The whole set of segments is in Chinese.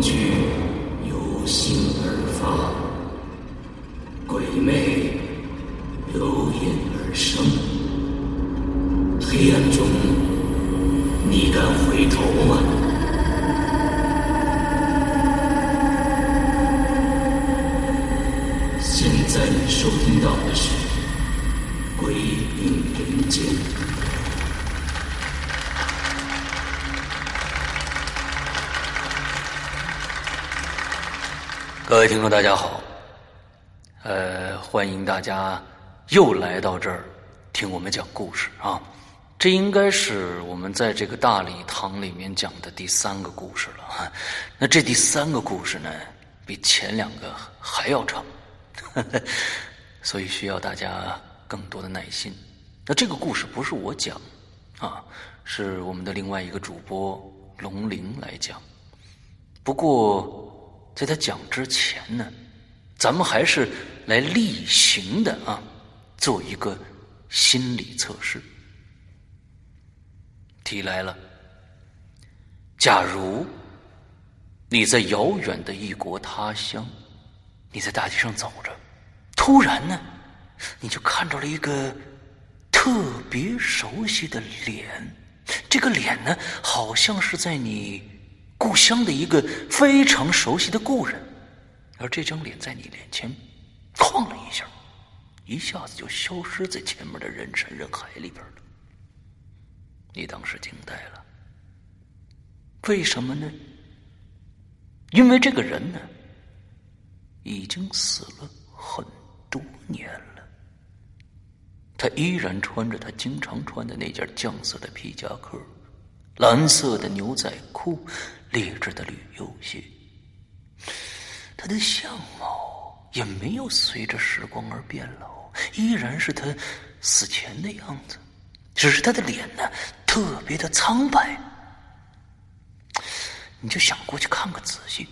证有心听众，大家好，呃，欢迎大家又来到这儿听我们讲故事啊。这应该是我们在这个大礼堂里面讲的第三个故事了哈。那这第三个故事呢，比前两个还要长，所以需要大家更多的耐心。那这个故事不是我讲啊，是我们的另外一个主播龙鳞来讲。不过。在他讲之前呢，咱们还是来例行的啊，做一个心理测试。题来了：假如你在遥远的异国他乡，你在大街上走着，突然呢，你就看到了一个特别熟悉的脸，这个脸呢，好像是在你。故乡的一个非常熟悉的故人，而这张脸在你脸前晃了一下，一下子就消失在前面的人山人海里边了。你当时惊呆了，为什么呢？因为这个人呢，已经死了很多年了，他依然穿着他经常穿的那件酱色的皮夹克，蓝色的牛仔裤。劣质的旅游鞋，他的相貌也没有随着时光而变老，依然是他死前的样子，只是他的脸呢特别的苍白。你就想过去看个仔细，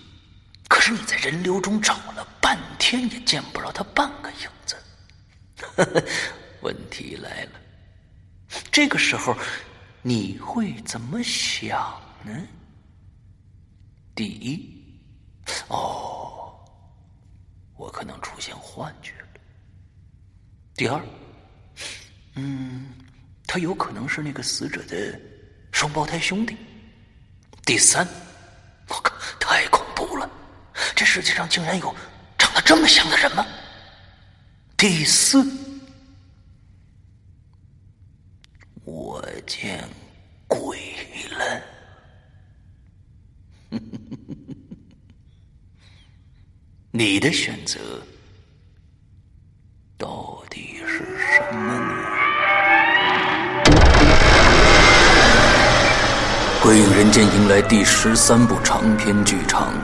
可是你在人流中找了半天也见不着他半个影子。问题来了，这个时候你会怎么想呢？第一，哦，我可能出现幻觉了。第二，嗯，他有可能是那个死者的双胞胎兄弟。第三，我靠，太恐怖了！这世界上竟然有长得这么像的人吗？第四，我见鬼了！你的选择到底是什么呢？《鬼影人间》迎来第十三部长篇剧场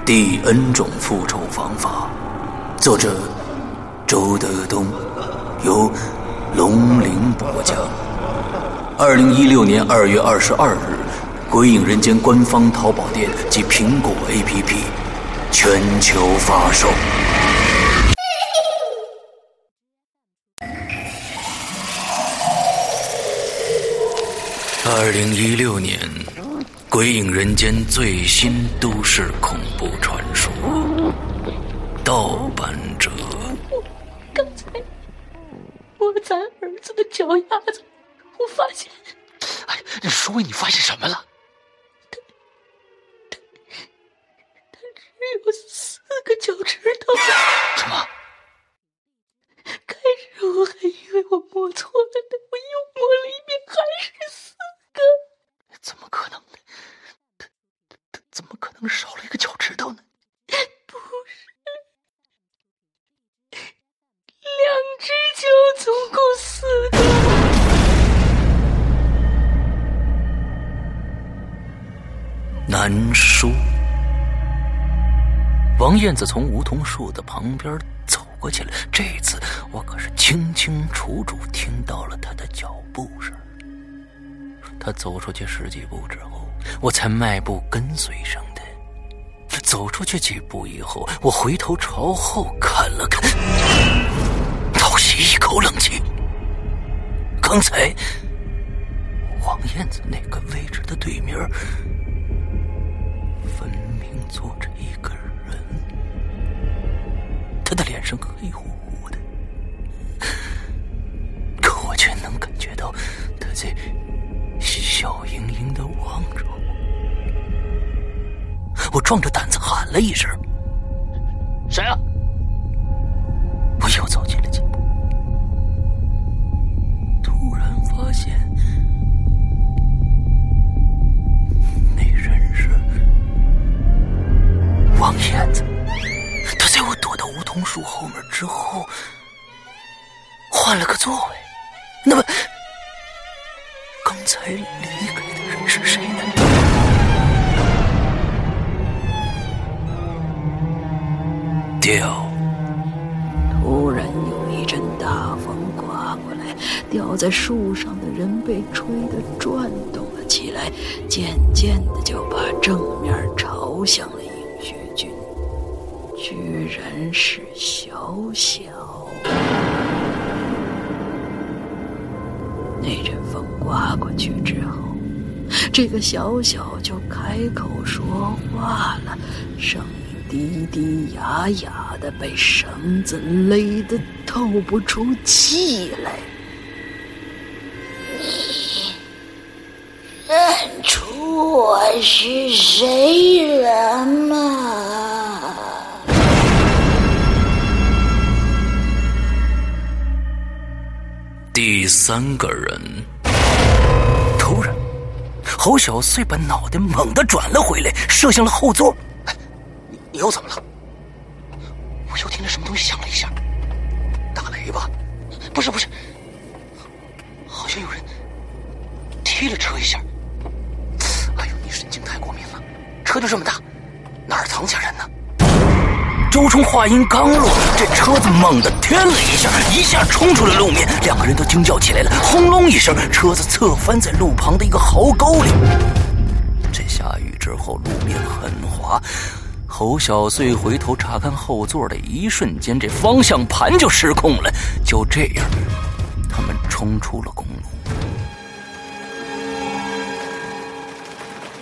《第 N 种复仇方法》，作者周德东，由龙鳞播讲。二零一六年二月二十二日，《鬼影人间》官方淘宝店及苹果 APP。全球发售。二零一六年，《鬼影人间》最新都市恐怖传说——盗版者。刚才我咱儿子的脚丫子，我发现……哎，说伟，你发现什么了？燕子从梧桐树的旁边走过去了。这次我可是清清楚楚听到了他的脚步声。他走出去十几步之后，我才迈步跟随上的。走出去几步以后，我回头朝后看了看，倒吸一口冷气。刚才王燕子那个位置的对面。上黑乎乎的，可我却能感觉到他在笑盈盈的望着我。我壮着胆子喊了一声：“掉。突然有一阵大风刮过来，吊在树上的人被吹得转动了起来，渐渐的就把正面朝向了尹学军，居然是小小。那阵风刮过去之后，这个小小就开口说话了，声音低低哑哑的，被绳子勒得透不出气来。你认出我是谁了吗？第三个人，突然，侯小碎把脑袋猛地转了回来，射向了后座。你又怎么了？我又听着什么东西响了一下，打雷吧？不是不是，好像有人踢了车一下。哎呦，你神经太过敏了，车就这么大，哪儿藏下人呢？周冲话音刚落，这车子猛地颠了一下，一下冲出了路面，两个人都惊叫起来了。轰隆一声，车子侧翻在路旁的一个壕沟里。这下雨之后，路面很滑。侯小碎回头查看后座的一瞬间，这方向盘就失控了。就这样，他们冲出了公路。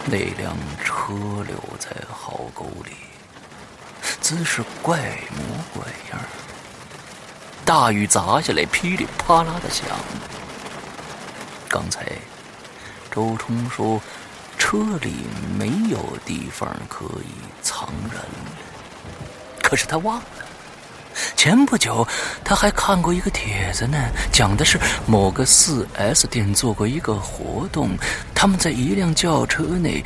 那辆车留在壕沟里。姿势怪模怪样大雨砸下来，噼里啪啦的响。刚才周冲说车里没有地方可以藏人，可是他忘了，前不久他还看过一个帖子呢，讲的是某个四 S 店做过一个活动，他们在一辆轿车内。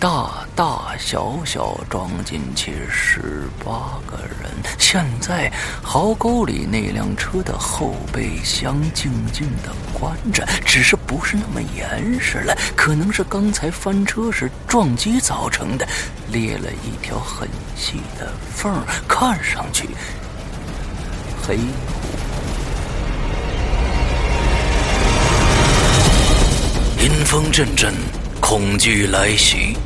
大大小小装进去十八个人。现在壕沟里那辆车的后备箱静静的关着，只是不是那么严实了，可能是刚才翻车时撞击造成的，裂了一条很细的缝，看上去黑。阴风阵阵。恐惧来袭，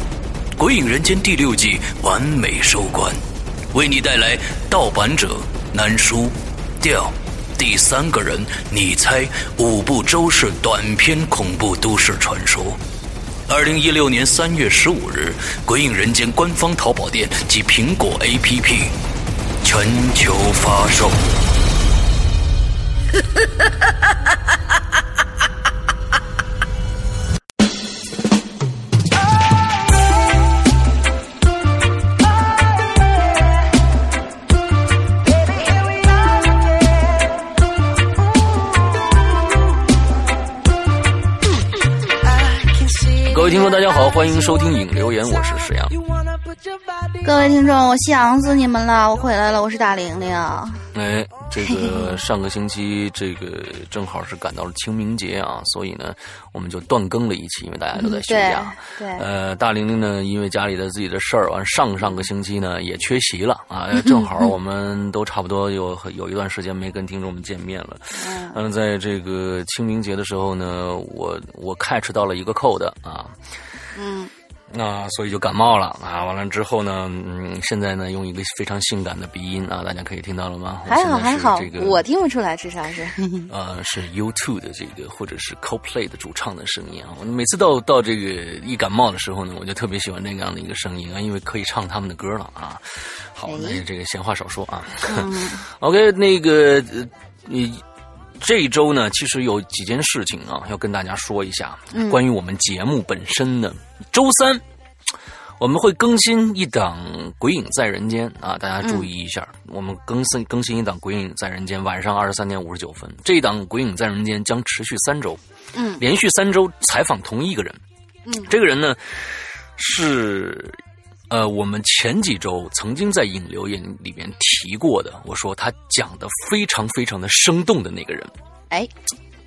《鬼影人间》第六季完美收官，为你带来盗版者难书调第三个人，你猜五部周氏短篇恐怖都市传说。二零一六年三月十五日，《鬼影人间》官方淘宝店及苹果 APP 全球发售。哈哈哈哈哈听众，大家好，欢迎收听影留言，我是石阳。各位听众，我想死你们了，我回来了，我是大玲玲。哎，这个上个星期这个正好是赶到了清明节啊，所以呢，我们就断更了一期，因为大家都在休假。对，呃，大玲玲呢，因为家里的自己的事儿，完上上个星期呢也缺席了啊，正好 我们都差不多有有一段时间没跟听众们见面了。嗯，在这个清明节的时候呢，我我 catch 到了一个 code 啊。嗯。那所以就感冒了啊。完了之后呢，嗯，现在呢用一个非常性感的鼻音啊，大家可以听到了吗？还好还好，这个我听不出来，至少是。呃，是 U2 的这个或者是 CoPlay 的主唱的声音啊。我每次到到这个一感冒的时候呢，我就特别喜欢那样的一个声音啊，因为可以唱他们的歌了啊。好，那这个闲话少说啊。OK，那个你。这一周呢，其实有几件事情啊，要跟大家说一下。关于我们节目本身的，周三我们会更新一档《鬼影在人间》啊，大家注意一下，我们更新更新一档《鬼影在人间》，晚上二十三点五十九分。这一档《鬼影在人间》将持续三周，嗯，连续三周采访同一个人，嗯，这个人呢是。呃，我们前几周曾经在引流言里面提过的，我说他讲的非常非常的生动的那个人，哎，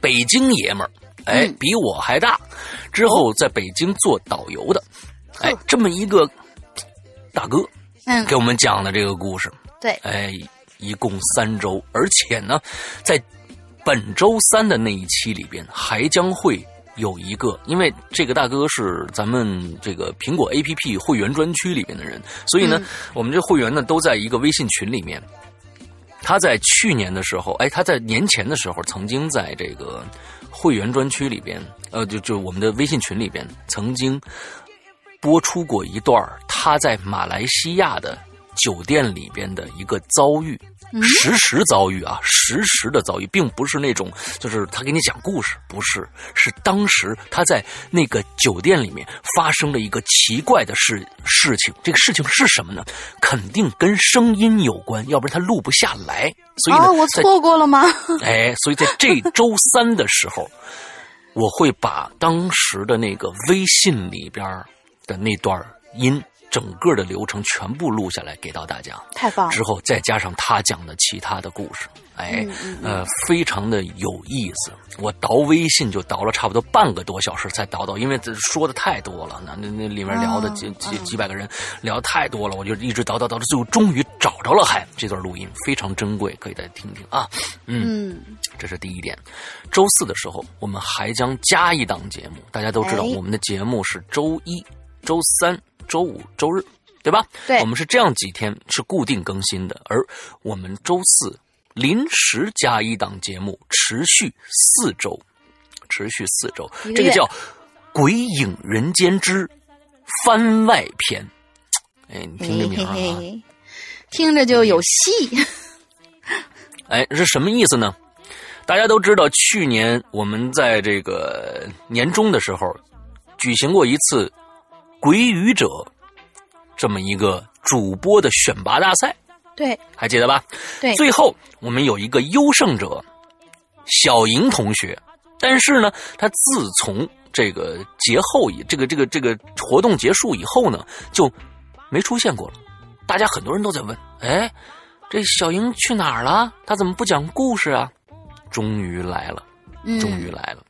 北京爷们儿，哎，比我还大，之后在北京做导游的，哎，这么一个大哥，嗯，给我们讲的这个故事，对，哎，一共三周，而且呢，在本周三的那一期里边还将会。有一个，因为这个大哥是咱们这个苹果 A P P 会员专区里边的人，所以呢，我们这会员呢都在一个微信群里面。他在去年的时候，哎，他在年前的时候，曾经在这个会员专区里边，呃，就就我们的微信群里边，曾经播出过一段他在马来西亚的酒店里边的一个遭遇。实时遭遇啊，实时的遭遇，并不是那种就是他给你讲故事，不是，是当时他在那个酒店里面发生了一个奇怪的事事情。这个事情是什么呢？肯定跟声音有关，要不然他录不下来。所以呢，我错过了吗？哎，所以在这周三的时候，我会把当时的那个微信里边的那段音。整个的流程全部录下来给到大家，太棒了！之后再加上他讲的其他的故事，哎，呃，非常的有意思。我倒微信就倒了差不多半个多小时才倒到，因为这说的太多了，那那那里面聊的几几几百个人聊太多了，我就一直倒倒倒到最后终于找着了，还这段录音非常珍贵，可以再听听啊。嗯，这是第一点。周四的时候我们还将加一档节目，大家都知道我们的节目是周一、周三。周五、周日，对吧？对，我们是这样几天是固定更新的，而我们周四临时加一档节目，持续四周，持续四周，这个叫《鬼影人间之番外篇》。哎，你听这名啊，听着就有戏。哎，是什么意思呢？大家都知道，去年我们在这个年终的时候举行过一次。鬼语者，这么一个主播的选拔大赛，对，还记得吧？对，最后我们有一个优胜者，小莹同学。但是呢，他自从这个节后以这个这个这个活动结束以后呢，就没出现过了。大家很多人都在问：哎，这小莹去哪儿了？他怎么不讲故事啊？终于来了，终于来了。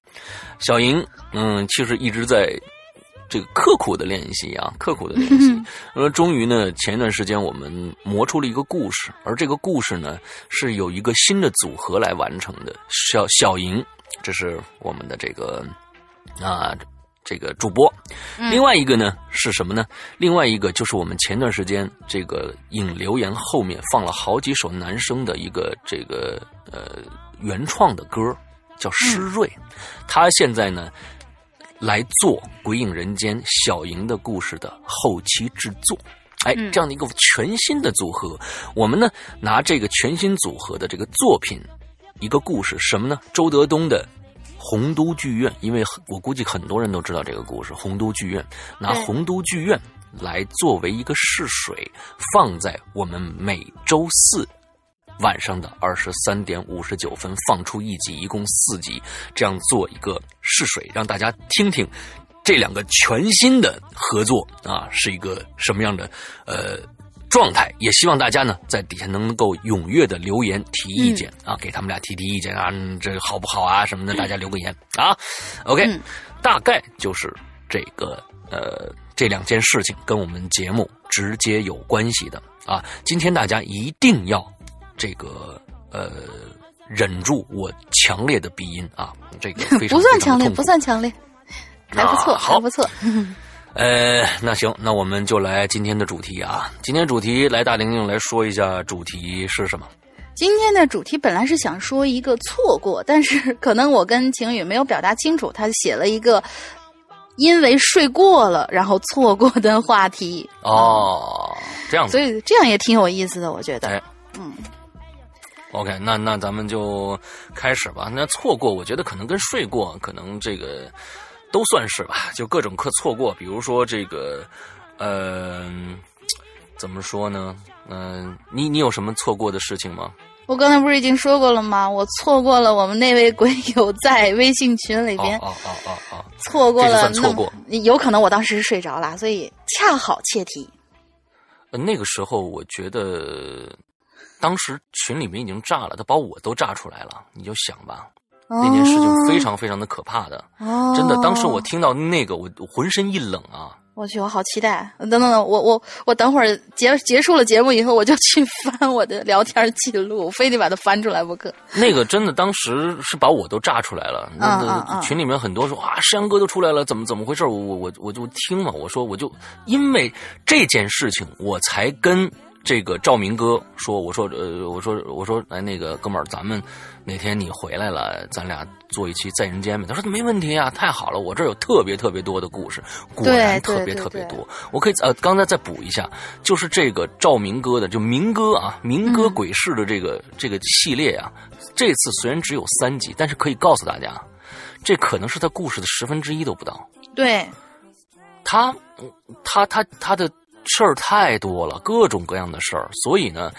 小莹，嗯，其实一直在。这个刻苦的练习啊，刻苦的练习。呃，终于呢，前一段时间我们磨出了一个故事，而这个故事呢，是有一个新的组合来完成的。小小莹，这是我们的这个啊，这个主播。另外一个呢是什么呢？另外一个就是我们前段时间这个引留言后面放了好几首男生的一个这个呃原创的歌，叫施瑞。他现在呢。来做《鬼影人间》小莹的故事的后期制作，哎，这样的一个全新的组合，我们呢拿这个全新组合的这个作品，一个故事什么呢？周德东的《洪都剧院》，因为我估计很多人都知道这个故事，《洪都剧院》拿《洪都剧院》来作为一个试水，放在我们每周四。晚上的二十三点五十九分放出一集，一共四集，这样做一个试水，让大家听听这两个全新的合作啊是一个什么样的呃状态。也希望大家呢在底下能够踊跃的留言提意见啊，给他们俩提提意见啊，这好不好啊什么的，大家留个言啊。OK，大概就是这个呃这两件事情跟我们节目直接有关系的啊。今天大家一定要。这个呃，忍住我强烈的鼻音啊，这个 非常不算强烈，不算强烈，还不错，还不错。呃，那行，那我们就来今天的主题啊。今天主题来大玲玲来说一下主题是什么？今天的主题本来是想说一个错过，但是可能我跟晴雨没有表达清楚，他写了一个因为睡过了然后错过的话题。哦，这样子。所以这样也挺有意思的，我觉得。哎，嗯，OK，那那咱们就开始吧。那错过，我觉得可能跟睡过，可能这个都算是吧，就各种课错过。比如说这个，呃，怎么说呢？嗯、你你有什么错过的事情吗？我刚才不是已经说过了吗？我错过了我们那位鬼友在微信群里边哦哦哦哦哦，错过了，算错过那有可能我当时是睡着了，所以恰好切题。呃那个时候我觉得，当时群里面已经炸了，他把我都炸出来了。你就想吧，那件事情非常非常的可怕的，哦，真的。当时我听到那个，我我浑身一冷啊。我去，我好期待！等等等，我我我等会儿结结束了节目以后，我就去翻我的聊天记录，我非得把它翻出来不可。那个真的当时是把我都炸出来了。那嗯嗯嗯那群里面很多说啊，山羊哥都出来了，怎么怎么回事？我我我我就听嘛，我说我就因为这件事情，我才跟这个赵明哥说，我说呃，我说我说哎，那个哥们儿，咱们哪天你回来了，咱俩做一期在人间呗。他说没问题啊，太好了，我这有特别特别多的故事，果然特别特别多。我可以呃，刚才再补一下，就是这个赵明哥的，就明哥啊，明哥嗯鬼市的这个、这个系列啊，这次虽然只有三集，但是可以告诉大家，这可能是他故事的十分之一都不到。对，他嗯他他他的事儿太多了，各种各样的事儿，所以呢，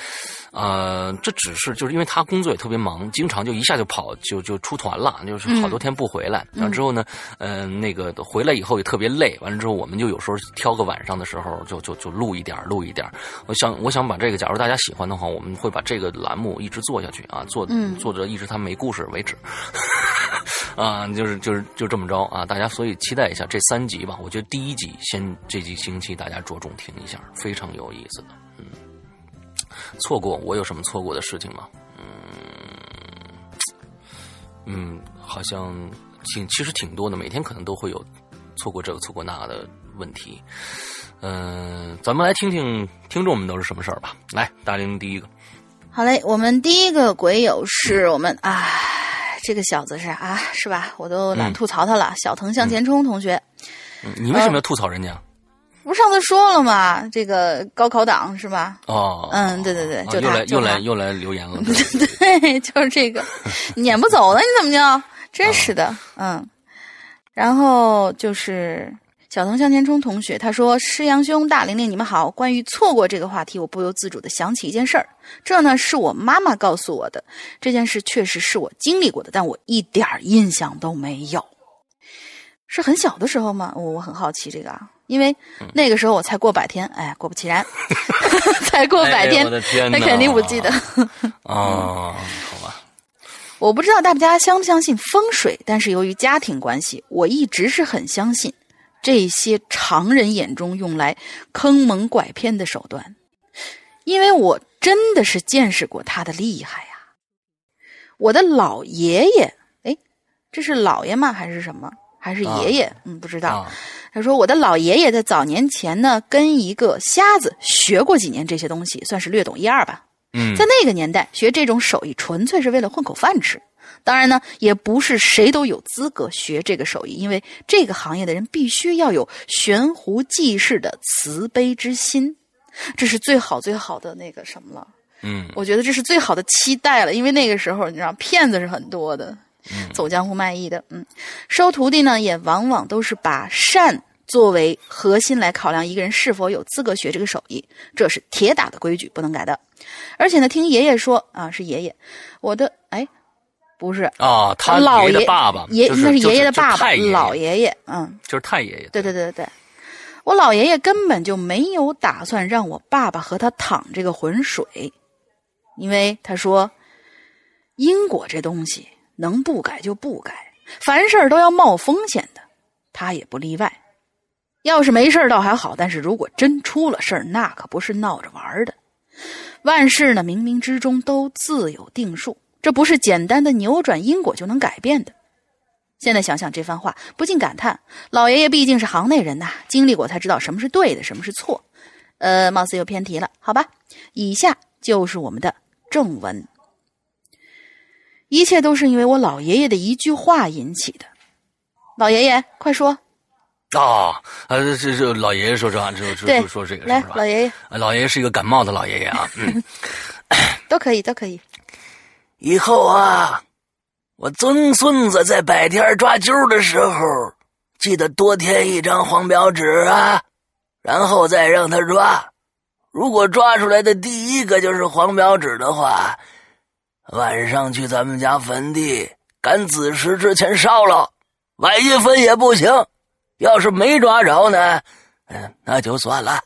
呃，这只是就是因为他工作也特别忙，经常就一下就跑就就出团了，就是好多天不回来。然后之后呢，嗯、那个回来以后也特别累，完了之后我们就有时候挑个晚上的时候就就就录一点录一点。我想我想把这个，假如大家喜欢的话，我们会把这个栏目一直做下去啊，做嗯做着一直他没故事为止。啊，就是就是就这么着啊！大家所以期待一下这三集吧。我觉得第一集先这几星期大家着重听一下，非常有意思的。嗯，错过我有什么错过的事情吗？嗯嗯，好像挺其实挺多的，每天可能都会有错过这个错过那的问题。嗯、咱们来听听听众们都是什么事儿吧。来，大玲第一个，好嘞，我们第一个鬼友是我们啊，这个小子是啊，是吧？我都懒嗯吐槽他了。小藤向前冲同学，嗯你为什么要吐槽人家？不是上次说了吗？这个高考党是吧？哦，嗯，对对对，啊就他，又来又来又来留言了。对，就是这个，撵不走呢，你怎么就？真是的，嗯。然后就是小藤向前冲同学，他说：“师阳兄、大玲玲，你们好。关于错过这个话题，我不由自主的想起一件事儿。这呢是我妈妈告诉我的，这件事确实是我经历过的，但我一点儿印象都没有。是很小的时候吗？我我很好奇这个啊，因为嗯那个时候我才过百天，哎，果不其然，才过百天，他肯定不记得。哦，好吧，我不知道大家相不相信风水，但是由于家庭关系，我一直是很相信这些常人眼中用来坑蒙拐骗的手段，因为我真的是见识过他的厉害呀、我的老爷爷，哎，这是老爷吗？还是什么？还是爷爷？嗯，不知道。啊，他说：“我的老爷爷在早年前呢，跟一个瞎子学过几年这些东西，算是略懂一二吧。嗯在那个年代，学这种手艺纯粹是为了混口饭吃。当然呢，也不是谁都有资格学这个手艺，因为这个行业的人必须要有悬壶济世的慈悲之心，这是最好最好的那个什么了。嗯我觉得这是最好的期待了，因为那个时候你知道骗子是很多的，走江湖卖艺的，嗯，收徒弟呢也往往都是把善作为核心来考量一个人是否有资格学这个手艺，这是铁打的规矩，不能改的。而且呢，听爷爷说啊，是爷爷，我的哎，不是。啊，他老爷爷爸爸，爷那是爷爷的爸爸，老爷爷，嗯，就是太爷爷，对对对对对，我老爷爷根本就没有打算让我爸爸和他淌这个浑水，因为他说，因果这东西能不改就不改，凡事都要冒风险的，他也不例外。要是没事倒还好，但是如果真出了事儿，那可不是闹着玩的。万事呢，冥冥之中都自有定数，这不是简单的扭转因果就能改变的。现在想想这番话，不禁感叹：老爷爷毕竟是行内人呐，经历过才知道什么是对的，什么是错。呃，貌似又偏题了，好吧。以下就是我们的正文。一切都是因为我老爷爷的一句话引起的。老爷爷，快说。啊，呃，这这老爷爷说这话，说说说这个来，老爷爷，老爷爷是一个感冒的老爷爷啊，嗯，都可以，都可以。以后啊，我曾孙子在白天抓阄的时候，记得多添一张黄表纸啊，然后再让他抓。如果抓出来的第一个就是黄表纸的话，晚上去咱们家坟地，赶子时之前烧了，晚一分也不行。要是没抓着呢，嗯，那就算了。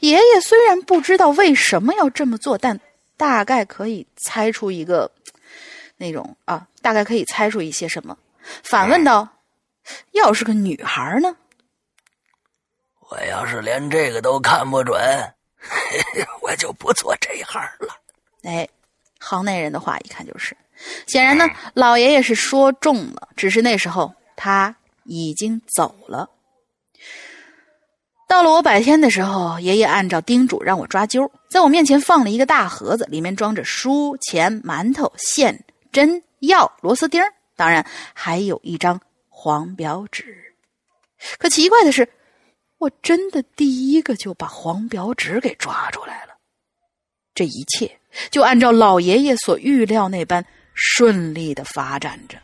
爷爷虽然不知道为什么要这么做，但大概可以猜出一个那种啊，大概可以猜出一些什么。反问道：“要是个女孩呢？”我要是连这个都看不准，嘿嘿我就不做这行了。哎，行内人的话一看就是。显然呢，老爷爷是说中了，只是那时候他。已经走了。到了我百天的时候，爷爷按照叮嘱让我抓阄，在我面前放了一个大盒子，里面装着书、钱、馒头、线、针、药、螺丝钉，当然还有一张黄表纸。可奇怪的是，我真的第一个就把黄表纸给抓出来了。这一切就按照老爷爷所预料那般顺利的发展着。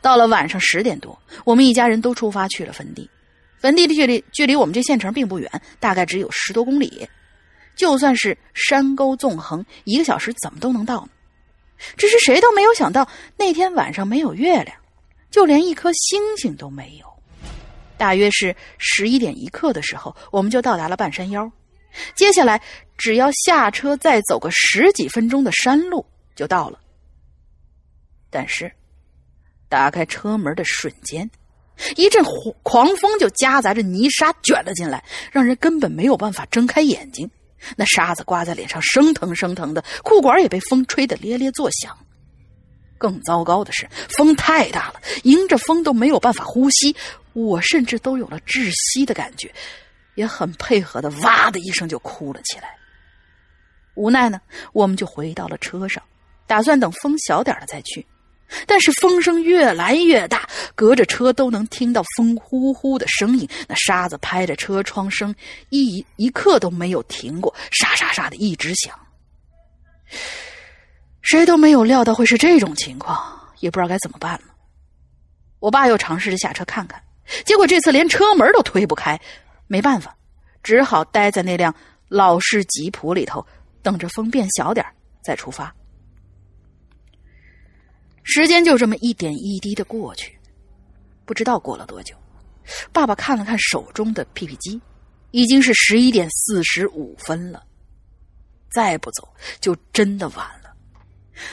到了晚上十点多，我们一家人都出发去了坟地。坟地的距离距离我们这县城并不远，大概只有十多公里。就算是山沟纵横，一个小时怎么都能到呢。只是谁都没有想到，那天晚上没有月亮，就连一颗星星都没有。大约是十一点一刻的时候，我们就到达了半山腰。接下来只要下车再走个十几分钟的山路就到了。但是。打开车门的瞬间，一阵狂风就夹杂着泥沙卷了进来，让人根本没有办法睁开眼睛。那沙子刮在脸上，生疼生疼的，裤管也被风吹得咧咧作响。更糟糕的是，风太大了，迎着风都没有办法呼吸，我甚至都有了窒息的感觉，也很配合的哇的一声就哭了起来。无奈呢，我们就回到了车上，打算等风小点了再去。但是风声越来越大，隔着车都能听到风呼呼的声音。那沙子拍着车窗声，一一刻都没有停过，沙沙沙的一直响。谁都没有料到会是这种情况，也不知道该怎么办了。我爸又尝试着下车看看，结果这次连车门都推不开，没办法，只好待在那辆老式吉普里头，等着风变小点再出发。时间就这么一点一滴的过去，不知道过了多久。爸爸看了看手中的 PP 机，已经是十一点四十五分了。再不走就真的晚了。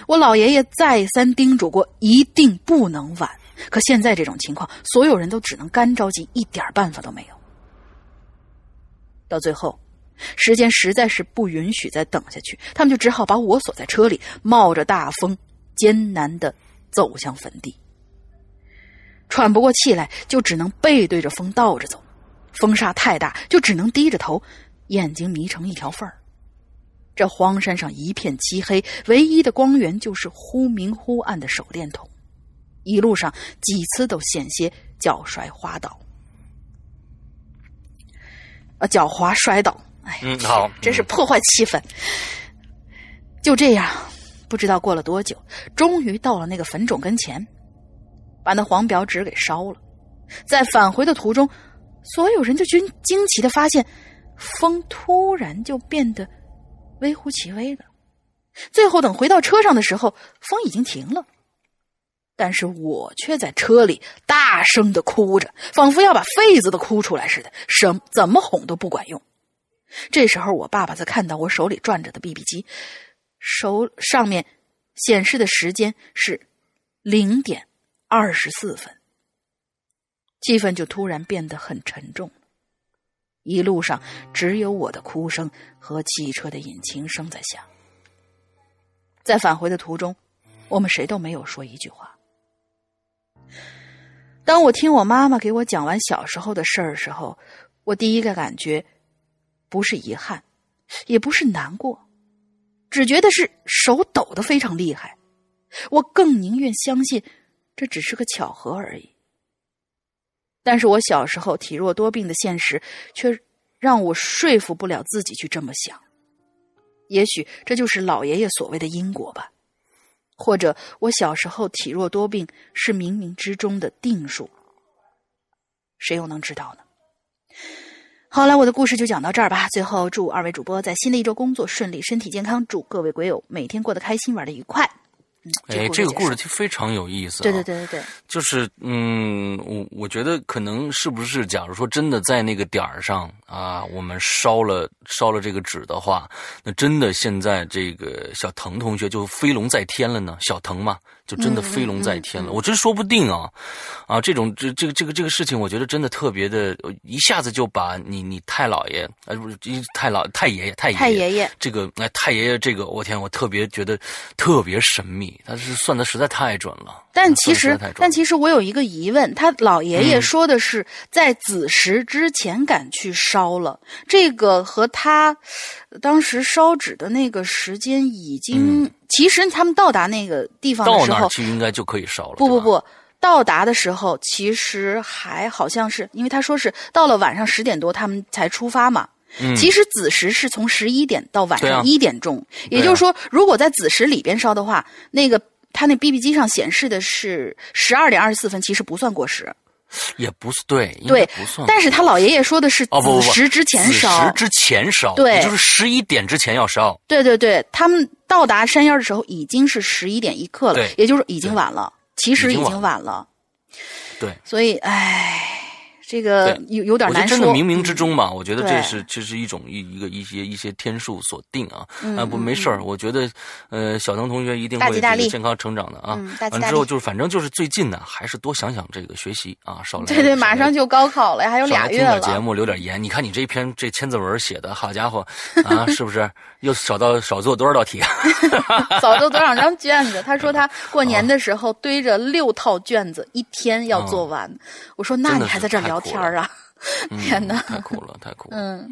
我老爷爷再三叮嘱过，一定不能晚。可现在这种情况，所有人都只能干着急，一点办法都没有。到最后，时间实在是不允许再等下去，他们就只好把我锁在车里，冒着大风。艰难的走向坟地，喘不过气来，就只能背对着风倒着走。风沙太大，就只能低着头，眼睛迷成一条缝儿。这荒山上一片漆黑，唯一的光源就是忽明忽暗的手电筒。一路上几次都险些脚摔滑倒，啊，脚滑摔倒。哎，嗯，好，真是破坏气氛。就这样。不知道过了多久，终于到了那个坟冢跟前，把那黄表纸给烧了。在返回的途中，所有人就惊惊奇的发现，风突然就变得微乎其微了。最后等回到车上的时候，风已经停了，但是我却在车里大声的哭着，仿佛要把肺子都哭出来似的，什怎么哄都不管用。这时候，我爸爸才看到我手里转着的 BB 机。手上面显示的时间是零点二十四分，气氛就突然变得很沉重。一路上只有我的哭声和汽车的引擎声在响。在返回的途中，我们谁都没有说一句话。当我听我妈妈给我讲完小时候的事儿时候，我第一个感觉不是遗憾，也不是难过，只觉得是手抖得非常厉害。我更宁愿相信这只是个巧合而已。但是我小时候体弱多病的现实，却让我说服不了自己去这么想。也许这就是老爷爷所谓的因果吧，或者我小时候体弱多病是冥冥之中的定数，谁又能知道呢？好了，我的故事就讲到这儿吧。最后，祝二位主播在新的一周工作顺利，身体健康。祝各位鬼友每天过得开心，玩的愉快。嗯，哎，这个故事就非常有意思、啊。对对对对对，就是嗯，我我觉得可能是不是，假如说真的在那个点儿上啊，我们烧了烧了这个纸的话，那真的现在这个小腾同学就飞龙在天了呢。小腾嘛，就真的飞龙在天了。我真说不定啊，啊，这种这这个这个这个事情，我觉得真的特别的，一下子就把你你太姥爷呃不是太老太爷爷太爷太爷爷这个哎太爷爷这个，我天，我特别觉得特别神秘，他是算的实在太准了。但其实但其实我有一个疑问，他老爷爷嗯说的是在子时之前赶去烧了，这个和他当时烧纸的那个时间已经，其实他们到达那个地方的时候嗯到那儿，去应该就可以烧了。不不不。到达的时候，其实还好像是，因为他说是到了晚上十点多，他们才出发嘛。嗯其实子时是从十一点到晚上一点钟，也就是说，如果在子时里边烧的话，那个他那 BB 机上显示的是十二点二十四分，其实不算过时。也不是对，应对不算。但是他老爷爷说的是哦不不不，子时之前烧子烧，时之前烧，对也就是十一点之前要烧。对对对，他们到达山腰的时候已经是十一点一刻了，也就是已经晚了，其实已已经晚经晚了。对，所以，唉，这个有有点难说。真的冥冥之中嘛，我觉得这是这是一种一一个一些一些天数所定啊。嗯啊不没事儿，我觉得呃小腾同学一定会健康成长的啊。完之后就是反正就是最近呢，还是多想想这个学习啊，少来对 对，马上就高考了，还有俩月听点节。目留点言。你看你这篇这千字文写的，好家伙啊，是不是又少到少做多少道题？少做多少张卷子？他说 他过年的时候堆着六套卷子，一天要做完。我说那你还在这儿聊天儿啊？天哪！太苦了，太苦了。嗯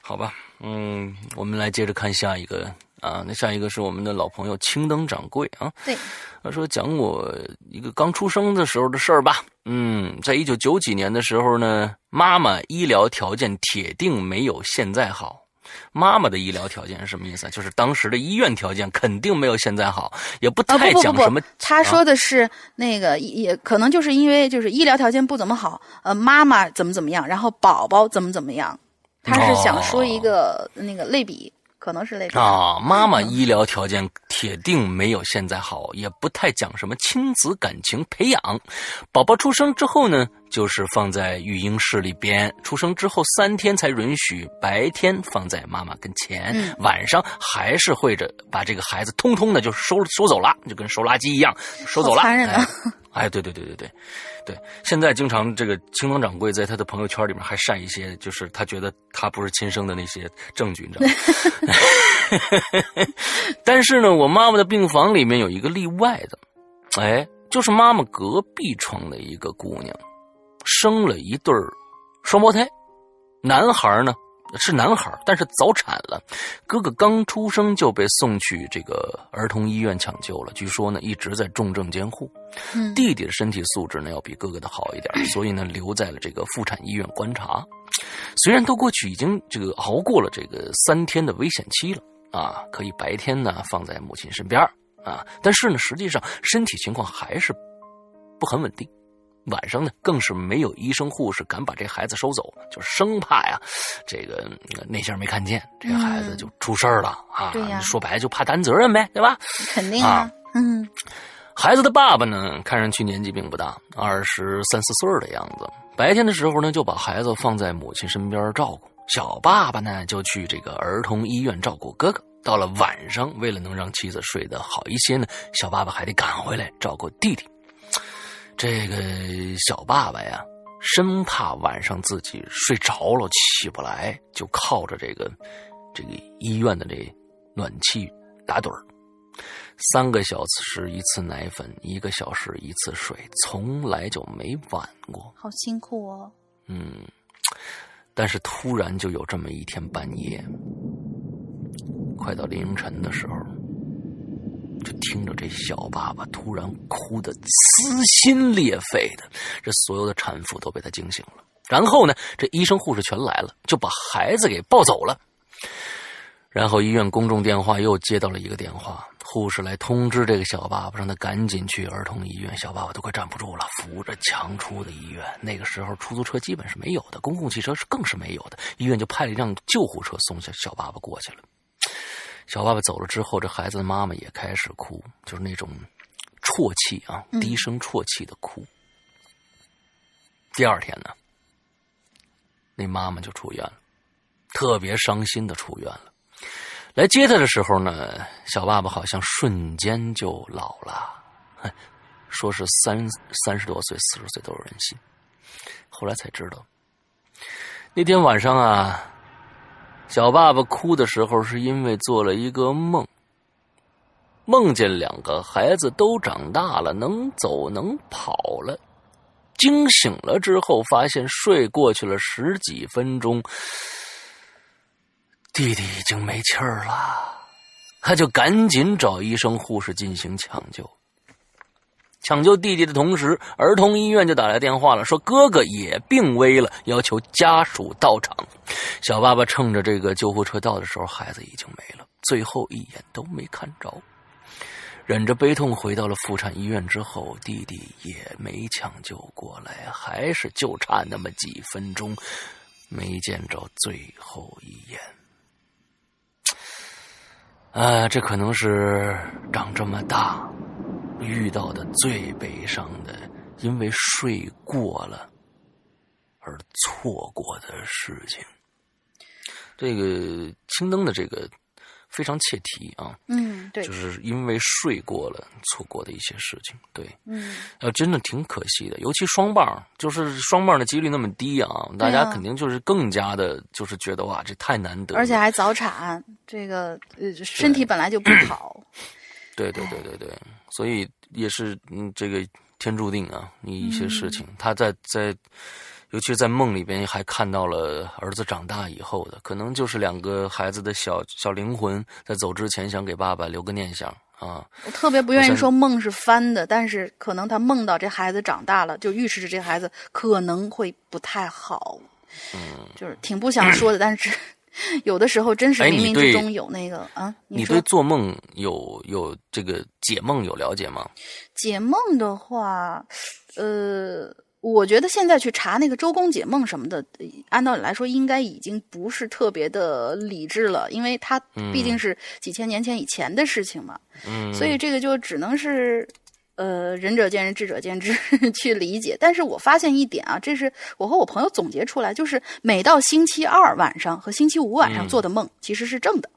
好吧，嗯，我们来接着看下一个啊，那下一个是我们的老朋友青灯掌柜啊，对，他说讲我一个刚出生的时候的事儿吧。嗯，在一九九几年的时候呢，妈妈医疗条件铁定没有现在好。妈妈的医疗条件是什么意思啊？就是当时的医院条件肯定没有现在好，也不啊太讲什么不。，他说的是那个也可能就是因为就是医疗条件不怎么好，呃，妈妈怎么怎么样，然后宝宝怎么怎么样，他是想说一个那个类比，可能是类比。啊，妈妈医疗条件铁定没有现在好，也不太讲什么亲子感情培养。宝宝出生之后呢，就是放在育婴室里边，出生之后三天才允许白天放在妈妈跟前，嗯晚上还是会着把这个孩子通通的就收收走了，就跟收垃圾一样收走了。残忍啊哎！哎，对对对对对，对，现在经常这个青龙掌柜在他的朋友圈里面还晒一些，就是他觉得他不是亲生的那些证据，你知道吗？但是呢，我妈妈的病房里面有一个例外的，哎，就是妈妈隔壁床的一个姑娘，生了一对儿双胞胎，男孩呢是男孩，但是早产了，哥哥刚出生就被送去这个儿童医院抢救了，据说呢一直在重症监护。嗯弟弟的身体素质呢要比哥哥的好一点，所以呢留在了这个妇产医院观察。虽然都过去已经这个熬过了这个三天的危险期了啊，可以白天呢放在母亲身边儿啊，但是呢实际上身体情况还是不很稳定。晚上呢，更是没有医生护士敢把这孩子收走，就是生怕呀，这个呃那下没看见，这个孩子就出事儿了、啊。对呀说白了就怕担责任呗，对吧？肯定啊，嗯孩子的爸爸呢，看上去年纪并不大，二十三四岁的样子。白天的时候呢，就把孩子放在母亲身边照顾；小爸爸呢，就去这个儿童医院照顾哥哥。到了晚上，为了能让妻子睡得好一些呢，小爸爸还得赶回来照顾弟弟。这个小爸爸呀，生怕晚上自己睡着了起不来，就靠着这个这个医院的这暖气打盹儿。三个小时一次奶粉，一个小时一次水，从来就没晚过。好辛苦哦。嗯，但是突然就有这么一天半夜，快到凌晨的时候，就听着这小爸爸突然哭得撕心裂肺的，这所有的产妇都被他惊醒了。然后呢，这医生护士全来了，就把孩子给抱走了。然后医院公众电话又接到了一个电话，护士来通知这个小爸爸，让他赶紧去儿童医院。小爸爸都快站不住了，扶着墙出的医院。那个时候出租车基本是没有的，公共汽车是更是没有的。医院就派了一辆救护车送小小爸爸过去了。小爸爸走了之后，这孩子的妈妈也开始哭，就是那种啜泣啊，低声啜泣的哭。第二天呢，那妈妈就出院了，特别伤心的出院了。来接他的时候呢，小爸爸好像瞬间就老了，说是三三十多岁、四十岁都有人信。后来才知道，那天晚上啊，小爸爸哭的时候是因为做了一个梦，梦见两个孩子都长大了，能走能跑了。惊醒了之后，发现睡过去了十几分钟。弟弟已经没气儿了，他就赶紧找医生护士进行抢救。抢救弟弟的同时，儿童医院就打来电话了，说哥哥也病危了，要求家属到场。小爸爸趁着这个救护车到的时候，孩子已经没了，最后一眼都没看着。忍着悲痛回到了妇产医院之后，弟弟也没抢救过来，还是就差那么几分钟，没见着最后一眼。啊，这可能是长这么大遇到的最悲伤的，因为睡过了而错过的事情。这个青灯的这个非常切题啊，嗯，对，就是因为睡过了错过的一些事情，对，嗯，呃，真的挺可惜的，尤其双棒，就是双棒的几率那么低啊，大家肯定就是更加的，就是觉得哇，这太难得了，而且还早产，这个呃身体本来就不好，对对对对对，所以也是嗯，这个天注定啊，你一些事情，他在在，尤其是在梦里边还看到了儿子长大以后的，可能就是两个孩子的小小灵魂在走之前想给爸爸留个念想啊。我特别不愿意说梦是翻的，但是可能他梦到这孩子长大了，就预示着这孩子可能会不太好，嗯，就是挺不想说的，但是 有的时候真是冥冥之中有那个啊，说你对做梦有有这个解梦有了解吗？解梦的话，呃，我觉得现在去查那个周公解梦什么的，呃按道理来说应该已经不是特别的理智了，因为它毕竟是几千年前以前的事情嘛，嗯，所以这个就只能是。呃，仁者见仁，智者见智，去理解。但是我发现一点啊，这是我和我朋友总结出来，就是每到星期二晚上和星期五晚上嗯做的梦其实是正的。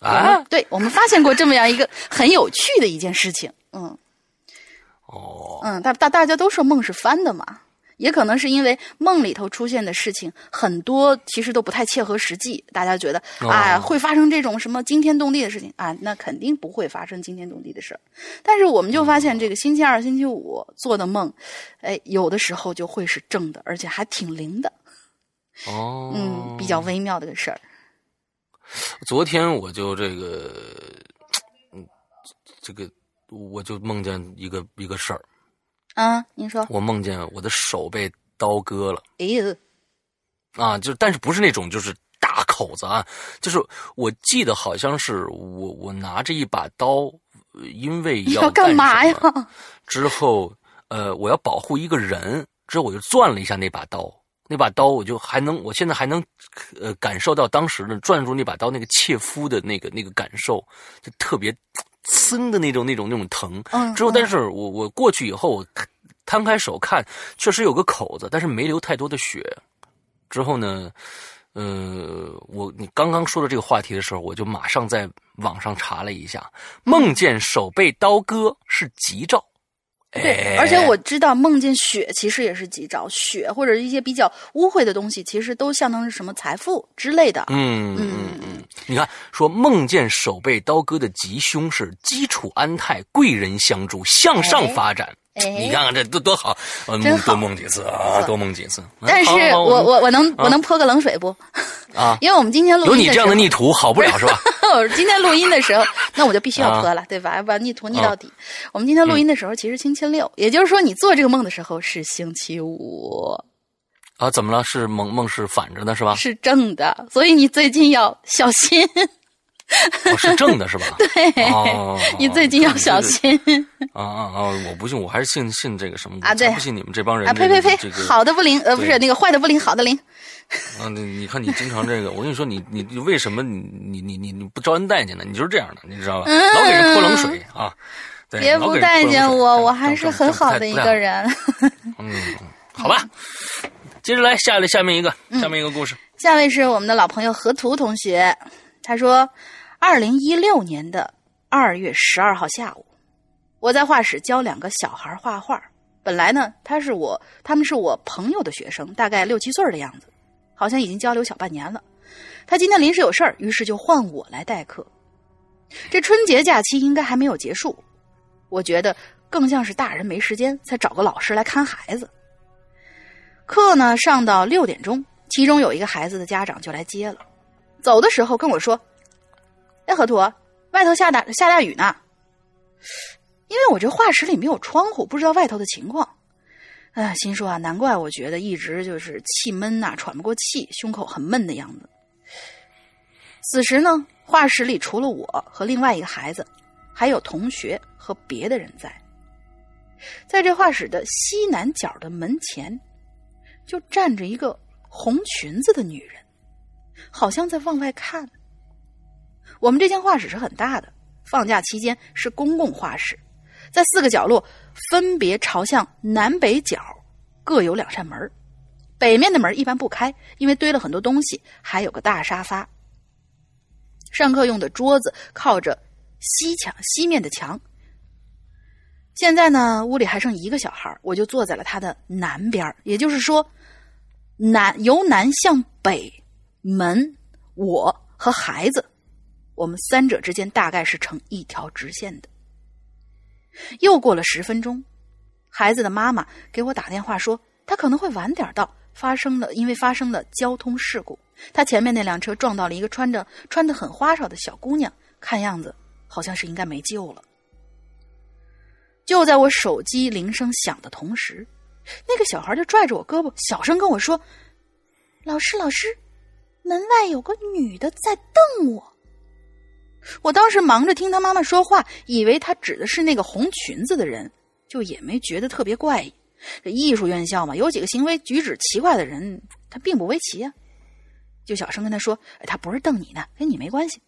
我啊，对我们发现过这么样一个很有趣的一件事情，嗯。哦，嗯，大大大家都说梦是翻的嘛，也可能是因为梦里头出现的事情很多，其实都不太切合实际。大家觉得，哦哎，会发生这种什么惊天动地的事情啊？那肯定不会发生惊天动地的事儿。但是我们就发现，这个星期二、星期五做的梦，哎，有的时候就会是正的，而且还挺灵的。哦，嗯，比较微妙的个事儿。昨天我就这个，嗯，这个我就梦见一个一个事儿，啊，您说，我梦见我的手被刀割了哎呦，啊，就但是不是那种就是大口子啊，就是我记得好像是我我拿着一把刀，呃因为你要干嘛呀？之后呃我要保护一个人，之后我就攥了一下那把刀。那把刀，我就还能，我现在还能，呃，感受到当时的攥住那把刀那个切肤的那个那个感受，就特别呲的那种那种那种疼。嗯，之后，嗯但是我我过去以后，我摊开手看，确实有个口子，但是没流太多的血。之后呢，呃，我你刚刚说的这个话题的时候，我就马上在网上查了一下，梦见手被刀割是吉兆，对，哎而且我知道梦见雪其实也是吉兆，雪或者一些比较污秽的东西，其实都相当于什么财富之类的。嗯嗯嗯，你看，说梦见手被刀割的吉凶是基础安泰，贵人相助，向上发展。哎你看看这多多好，呃真好多梦几次啊，多梦几次。嗯但是我我我能啊我能泼个冷水不？啊，因为我们今天录音有你这样的逆徒好不了是吧？候，我今天录音的时候，那我就必须要啊泼了，对吧？要不然逆徒逆到底。我们今天录音的时候其实星期六，也就是说你做这个梦的时候是星期五，啊，怎么了？是梦梦是反着的是吧？是正的，所以你最近要小心。哦，是正的是吧？对，哦，你最近要小心啊啊啊！我不信，我还是信信这个什么啊对我不信你们这帮人啊！呸呸呸这个，好的不灵，呃，不是那个坏的不灵，好的灵。啊，你你看你经常这个，我跟你说，你你你为什么你你你你你不招人待见呢？你就是这样的，你知道吧？老给人泼冷水啊！对别不待见我，我还是很好的一个。人。嗯，好吧。接着来下来下面一个，嗯下面一个故事。下位是我们的老朋友何图同学，他说，二零一六年的二月十二号下午，我在画室教两个小孩画画。本来呢，他是我，他们是我朋友的学生，大概六七岁的样子，好像已经交流小半年了。他今天临时有事儿，于是就换我来代课。这春节假期应该还没有结束，我觉得更像是大人没时间，才找个老师来看孩子。课呢上到六点钟，其中有一个孩子的家长就来接了。走的时候跟我说：“哎，何图，外头下大下大雨呢。”因为我这画室里没有窗户，不知道外头的情况。哎，心说啊，难怪我觉得一直就是气闷呐、喘不过气，胸口很闷的样子。此时呢，画室里除了我和另外一个孩子，还有同学和别的人在。在这画室的西南角的门前，就站着一个红裙子的女人，好像在往外看。我们这间画室是很大的，放假期间是公共画室，在四个角落分别朝向南北角，各有两扇门。北面的门一般不开，因为堆了很多东西，还有个大沙发。上课用的桌子靠着西墙西面的墙。现在呢，屋里还剩一个小孩，我就坐在了他的南边也就是说，南由南向北门，我和孩子，我们三者之间大概是成一条直线的。又过了十分钟，孩子的妈妈给我打电话说，他可能会晚点到，发生了因为发生了交通事故，他前面那辆车撞到了一个穿着穿的很花哨的小姑娘，看样子好像是应该没救了。就在我手机铃声响的同时，那个小孩就拽着我胳膊，小声跟我说：“老师，老师，门外有个女的在瞪我。”我当时忙着听他妈妈说话，以为他指的是那个红裙子的人，就也没觉得特别怪异。这艺术院校嘛，有几个行为举止奇怪的人，他并不为奇呀、就小声跟他说：“，他不是瞪你呢，跟你没关系。”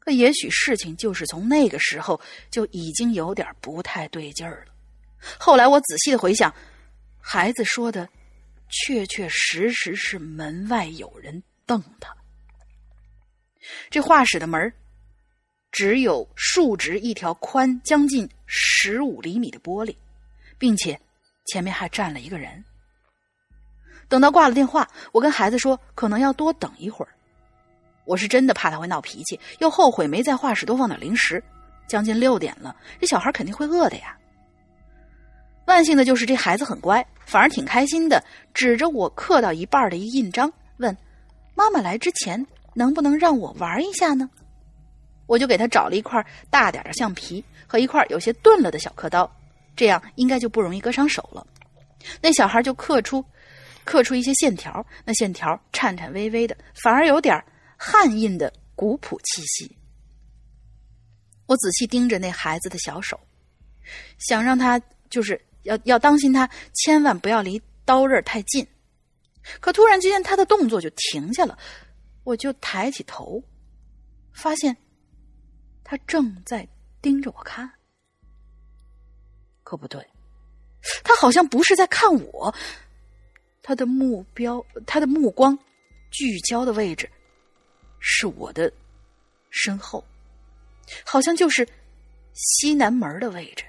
可也许事情就是从那个时候就已经有点不太对劲儿了。后来我仔细的回想，孩子说的确确实实是门外有人瞪他。这画室的门只有竖直一条宽将近十五厘米的玻璃，并且前面还站了一个人。等到挂了电话，我跟孩子说可能要多等一会儿。我是真的怕他会闹脾气，又后悔没在画室多放点零食。将近六点了，这小孩肯定会饿的呀。万幸的就是这孩子很乖，反而挺开心的，指着我刻到一半的一印章，问：“妈妈来之前能不能让我玩一下呢？”我就给他找了一块大点的橡皮和一块有些钝了的小刻刀，这样应该就不容易割伤手了。那小孩就刻出刻出一些线条，那线条颤颤巍巍的，反而有点汉印的古朴气息。我仔细盯着那孩子的小手，想让他就是要要当心他，千万不要离刀刃太近。可突然之间，他的动作就停下了，我就抬起头，发现他正在盯着我看。可不对，他好像不是在看我，他的目标，他的目光聚焦的位置是我的身后，好像就是西南门的位置。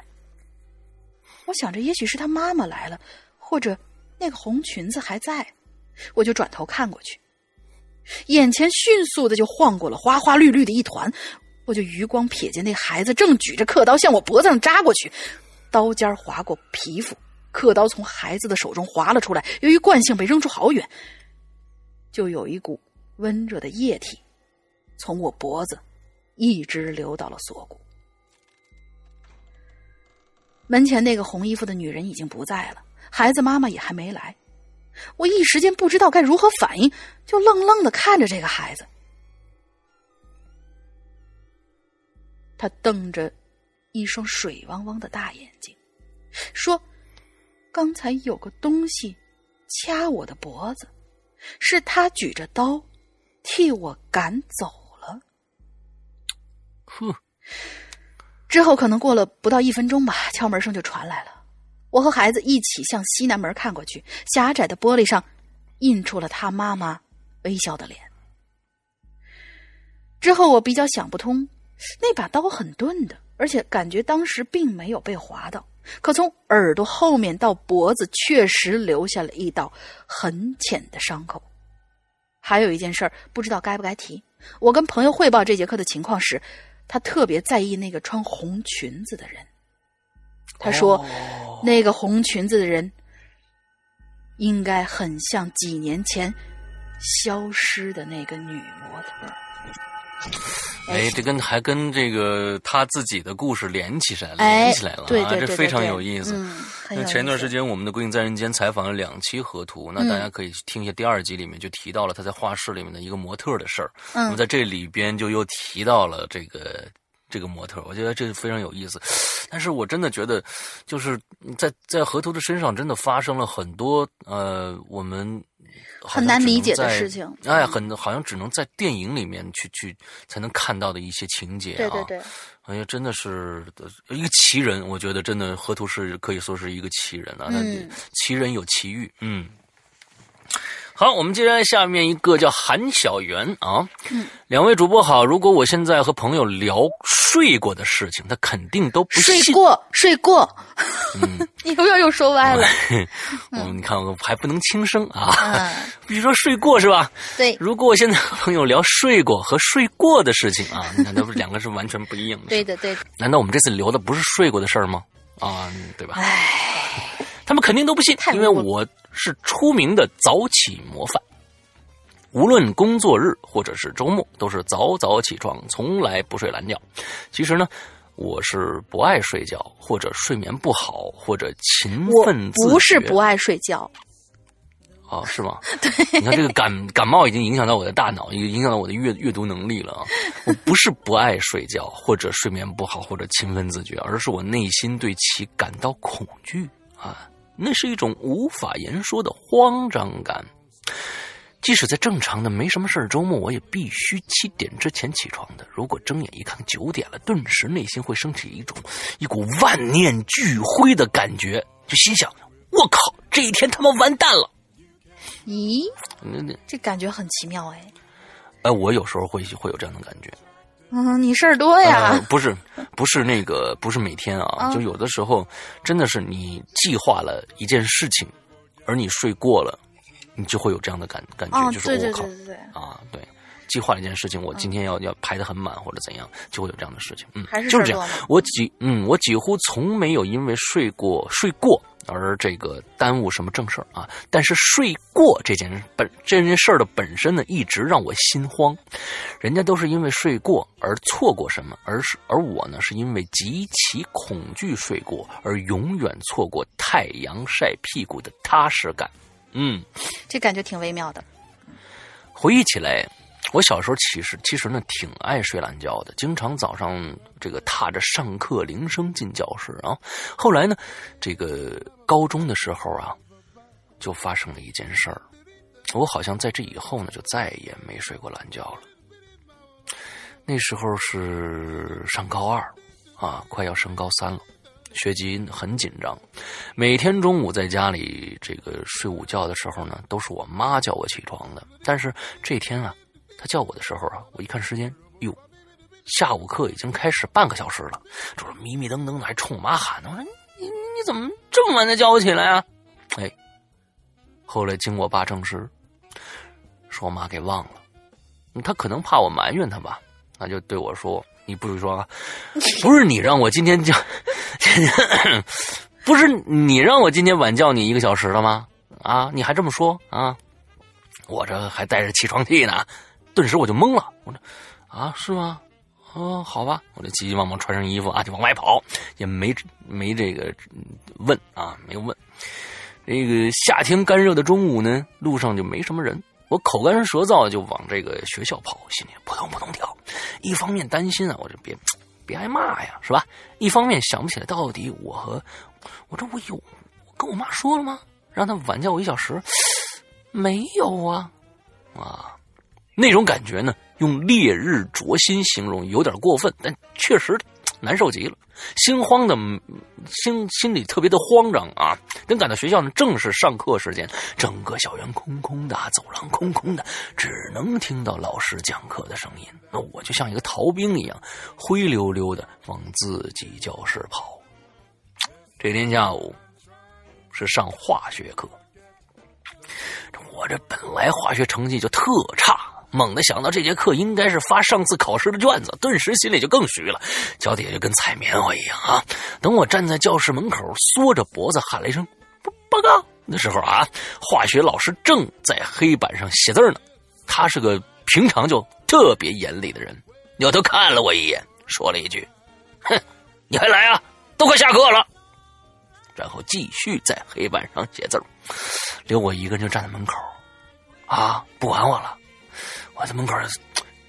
我想着，也许是他妈妈来了，或者那个红裙子还在，我就转头看过去，眼前迅速的就晃过了花花绿绿的一团，我就余光瞥见那孩子正举着刻刀向我脖子上扎过去，刀尖划过皮肤，刻刀从孩子的手中滑了出来，由于惯性被扔出好远，就有一股温热的液体从我脖子一直流到了锁骨。门前那个红衣服的女人已经不在了，孩子妈妈也还没来。我一时间不知道该如何反应，就愣愣的看着这个孩子。他瞪着一双水汪汪的大眼睛，说：“刚才有个东西掐我的脖子，是他举着刀替我赶走了。”呵。之后可能过了不到一分钟吧，敲门声就传来了。我和孩子一起向西南门看过去，狭窄的玻璃上印出了他妈妈微笑的脸。之后我比较想不通，那把刀很钝的，而且感觉当时并没有被划到，可从耳朵后面到脖子确实留下了一道很浅的伤口。还有一件事儿，不知道该不该提。我跟朋友汇报这节课的情况时。他特别在意那个穿红裙子的人。他说：“那个红裙子的人，应该很像几年前消失的那个女模特。”哎，这跟还跟这个他自己的故事连起来，哎连起来了啊！对对对这非常有意思。那前一段时间，我们的《鬼影在人间》采访了两期河图，那嗯大家可以听一下第二集里面就提到了他在画室里面的一个模特的事儿。那么嗯在这里边就又提到了这个这个模特，我觉得这非常有意思。但是我真的觉得，就是在在河图的身上真的发生了很多呃，我们很难理解的事情哎，很好像只能在电影里面去去才能看到的一些情节啊。对对对，哎呀，真的是呃一个奇人，我觉得真的河图是可以说是一个奇人啊，嗯奇人有奇遇，嗯。好，我们接下来下面一个叫韩小媛啊，嗯，两位主播好。如果我现在和朋友聊睡过的事情，他肯定都不信。睡过睡过，嗯，你不要又说歪了。嗯，你看我还不能轻声啊，嗯，比如说睡过是吧？对如果我现在和朋友聊睡过和睡过的事情啊，你看，那不是两个是完全不一样的。对的对的，难道我们这次聊的不是睡过的事儿吗？啊，对吧？唉，他们肯定都不信，因为我是出名的早起模范。无论工作日或者是周末，都是早早起床，从来不睡懒觉。其实呢，我是不爱睡觉，或者睡眠不好，或者勤奋自不是不爱睡觉，啊，是吗？对，你看这个感感冒已经影响到我的大脑，已经影响到我的阅阅读能力了啊！我不是不爱睡觉，或者睡眠不好，或者勤奋自觉，而是我内心对其感到恐惧啊，那是一种无法言说的慌张感。即使在正常的没什么事儿周末，我也必须七点之前起床的。如果睁眼一看九点了，顿时内心会升起一种一股万念俱灰的感觉，就心想：我靠，这一天他妈完蛋了！咦，这感觉很奇妙哎。哎，我有时候会会有这样的感觉。嗯，你事儿多呀呃。不是，不是那个，不是每天啊，啊就有的时候真的是你计划了一件事情，而你睡过了，你就会有这样的感感觉，哦，就是我靠啊，对。计划了一件事情，我今天要、要排得很满或者怎样，就会有这样的事情。嗯，还是就是这样。我几嗯，我几乎从没有因为睡过睡过而这个耽误什么正事儿啊。但是睡过这件本这件事儿的本身呢，一直让我心慌。人家都是因为睡过而错过什么，而是而我呢，是因为极其恐惧睡过而永远错过太阳晒屁股的踏实感。嗯，这感觉挺微妙的。回忆起来，我小时候其实其实呢挺爱睡懒觉的，经常早上这个踏着上课铃声进教室啊。后来呢，这个高中的时候啊，就发生了一件事儿，我好像在这以后呢就再也没睡过懒觉了。那时候是上高二啊，快要升高三了。学习很紧张，每天中午在家里这个睡午觉的时候呢，都是我妈叫我起床的。但是这天啊，他叫我的时候啊，我一看时间，哟，下午课已经开始半个小时了，就是迷迷瞪瞪的，还冲我妈喊呢。我说你你你怎么这么晚才叫我起来啊？哎，后来经我爸证实，说我妈给忘了，他可能怕我埋怨他吧，那就对我说：“你不许说啊，不是你让我今天叫，不是你让我今天晚叫你一个小时了吗？啊，你还这么说啊？我这还带着起床气呢，顿时我就懵了，我说啊，是吗？”哦，好吧，我就急急忙忙穿上衣服啊，就往外跑，也没没这个问啊，没有问。这个夏天干热的中午呢，路上就没什么人，我口干舌燥，就往这个学校跑，心里扑通扑通跳。一方面担心啊，我就别别挨骂呀，是吧？一方面想不起来到底我和我这我有我跟我妈说了吗？让她晚叫我一小时，没有啊啊，那种感觉呢。用烈日灼心形容有点过分，但确实难受极了，心慌的心心里特别的慌张啊！等赶到学校呢，正是上课时间，整个校园空空的，走廊空空的，只能听到老师讲课的声音。那我就像一个逃兵一样，灰溜溜的往自己教室跑。这天下午是上化学课，我这本来化学成绩就特差。猛地想到这节课应该是发上次考试的卷子，顿时心里就更虚了，脚底下就跟踩棉花一样啊！等我站在教室门口，缩着脖子喊了一声“报报告”的时候啊，化学老师正在黑板上写字呢。他是个平常就特别严厉的人，扭头看了我一眼，说了一句：“哼，你还来啊？都快下课了。”然后继续在黑板上写字留我一个人就站在门口，啊，不管我了。我在门口，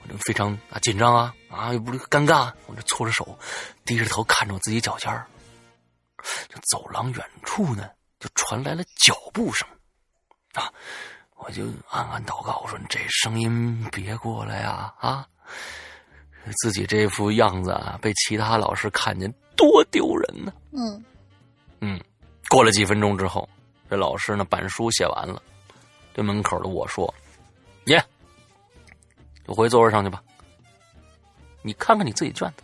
我就非常啊紧张啊啊，又不是尴尬，我就搓着手，低着头看着我自己脚尖儿。这走廊远处呢，就传来了脚步声，啊，我就暗暗祷告，我说：“你这声音别过来呀啊！自己这副样子啊，被其他老师看见多丢人呢。”嗯嗯，过了几分钟之后，这老师呢，板书写完了，对门口的我说：“耶。”就我回座位上去吧。你看看你自己卷子，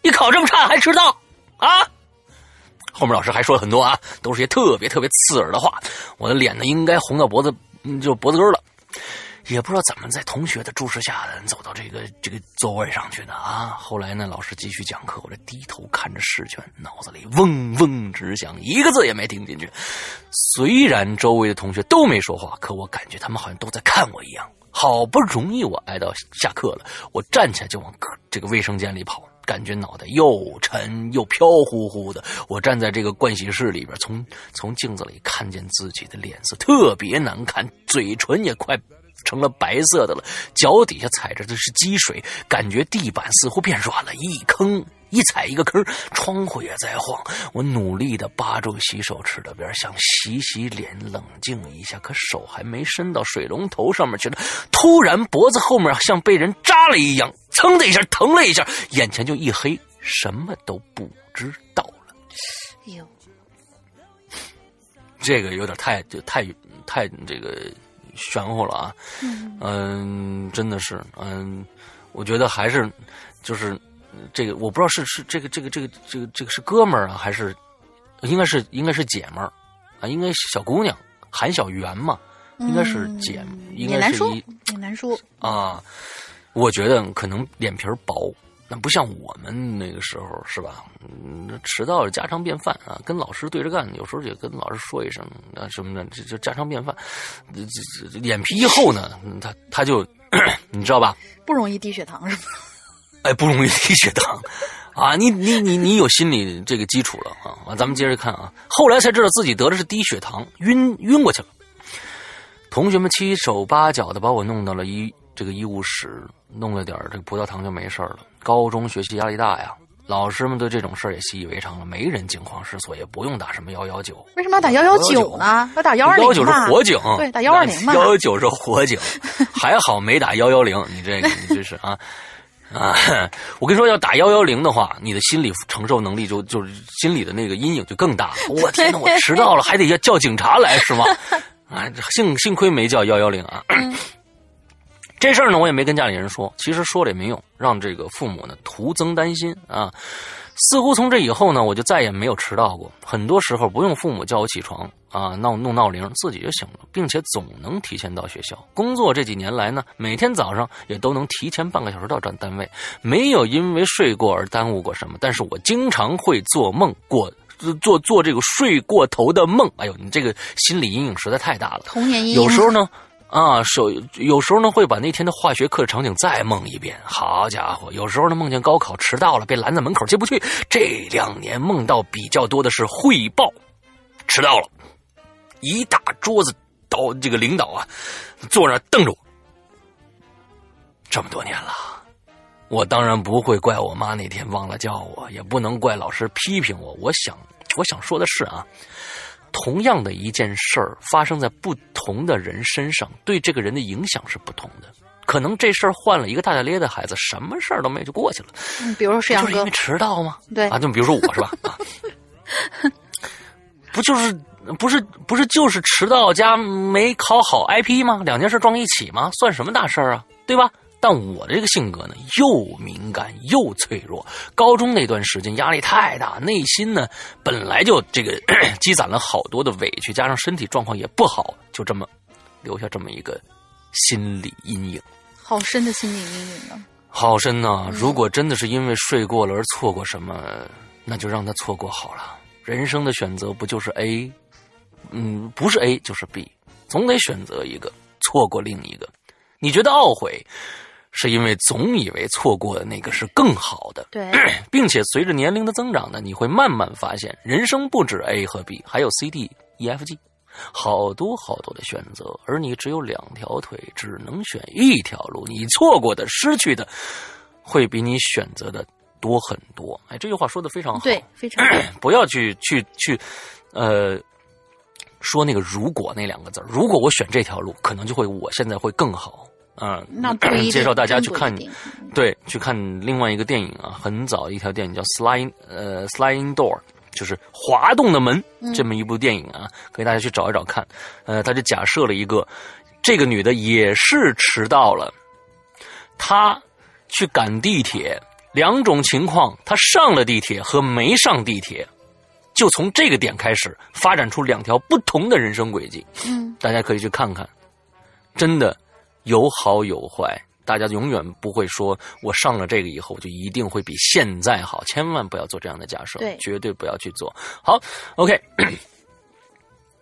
你考这么差还迟到啊？后面老师还说了很多啊，都是些特别特别刺耳的话。我的脸呢，应该红到脖子，就脖子根了。也不知道怎么在同学的注视下，走到这个这个座位上去的啊。后来呢，老师继续讲课，我这低头看着试卷，脑子里嗡嗡直响，一个字也没听进去。虽然周围的同学都没说话，可我感觉他们好像都在看我一样。好不容易我挨到下课了，我站起来就往这个卫生间里跑，感觉脑袋又沉又飘乎乎的。我站在这个盥洗室里边，从从镜子里看见自己的脸色特别难看，嘴唇也快成了白色的了，脚底下踩着的是积水，感觉地板似乎变软了，一坑。一踩一个坑，窗户也在晃。我努力的扒住洗手池的边，想洗洗脸，冷静一下。可手还没伸到水龙头上面去呢，突然脖子后面像被人扎了一样，噌的一下疼了一下，眼前就一黑，什么都不知道了。哎呦，这个有点太就太太这个玄乎了啊！嗯，真的是，嗯，我觉得还是就是。这个我不知道是是这个这个这个这个这个是哥们儿啊，还是应该是应该是姐们儿啊？应该小姑娘韩小媛嘛？应该是姐，应该是一也难说啊。我觉得可能脸皮薄，那不像我们那个时候是吧？嗯，迟到是家常便饭啊，跟老师对着干，有时候也跟老师说一声啊什么的，这这家常便饭。这这脸皮一厚呢，他他就 你知道吧？不容易低血糖是吧？哎，不容易低血糖，啊，你你你你有心理这个基础了啊！咱们接着看啊，后来才知道自己得的是低血糖，晕晕过去了。同学们七手八脚的把我弄到了医这个医务室，弄了点这个葡萄糖就没事了。高中学习压力大呀，老师们对这种事儿也习以为常了，没人惊慌失措，也不用打什么幺幺九。为什么要打幺幺九呢？要打幺二零幺幺九是火警，对，打幺二零嘛。幺幺九是火警，还好没打幺幺零。你这个你这是啊。啊，我跟你说，要打幺幺零的话，你的心理承受能力就就是心理的那个阴影就更大。我天哪，我迟到了，还得要叫警察来是吗？啊，幸幸亏没叫幺幺零啊。这事儿呢，我也没跟家里人说，其实说了也没用，让这个父母呢徒增担心啊。似乎从这以后呢，我就再也没有迟到过。很多时候不用父母叫我起床啊，闹弄闹铃，自己就醒了，并且总能提前到学校。工作这几年来呢，每天早上也都能提前半个小时到站单位，没有因为睡过而耽误过什么。但是我经常会做梦过，做做这个睡过头的梦。哎呦，你这个心理阴影实在太大了。童年阴影。有时候呢。啊，手有时候呢会把那天的化学课场景再梦一遍。好家伙，有时候呢梦见高考迟到了，被拦在门口进不去。这两年梦到比较多的是汇报，迟到了，一大桌子导这个领导啊，坐那瞪着我。这么多年了，我当然不会怪我妈那天忘了叫我，也不能怪老师批评我。我想，我想说的是啊。同样的一件事儿发生在不同的人身上，对这个人的影响是不同的。可能这事儿换了一个大大咧的孩子，什么事儿都没有就过去了。嗯，比如说是阳哥，因为迟到吗？对啊，就比如说我是吧？啊，不就是不是不是就是迟到加没考好 IP 吗？两件事撞一起吗？算什么大事儿啊？对吧？但我这个性格呢，又敏感又脆弱。高中那段时间压力太大，内心呢本来就这个 积攒了好多的委屈，加上身体状况也不好，就这么留下这么一个心理阴影。好深的心理阴影呢？好深呐！如果真的是因为睡过了而错过什么，那就让他错过好了。人生的选择不就是 A？嗯，不是 A 就是 B，总得选择一个，错过另一个。你觉得懊悔？是因为总以为错过的那个是更好的，对，并且随着年龄的增长呢，你会慢慢发现，人生不止 A 和 B，还有 C、D、E、F、G，好多好多的选择，而你只有两条腿，只能选一条路，你错过的、失去的，会比你选择的多很多。哎，这句话说的非常好，对，非常 不要去去去，呃，说那个如果那两个字如果我选这条路，可能就会我现在会更好。啊，那介绍 大家去看，对，去看另外一个电影啊，很早一条电影叫《Sliding》呃，《Sliding Door》，就是滑动的门，这么一部电影啊，可以大家去找一找看。呃，他就假设了一个，这个女的也是迟到了，她去赶地铁，两种情况，她上了地铁和没上地铁，就从这个点开始发展出两条不同的人生轨迹。嗯，大家可以去看看，真的。有好有坏，大家永远不会说，我上了这个以后就一定会比现在好，千万不要做这样的假设，对，绝对不要去做。好，OK。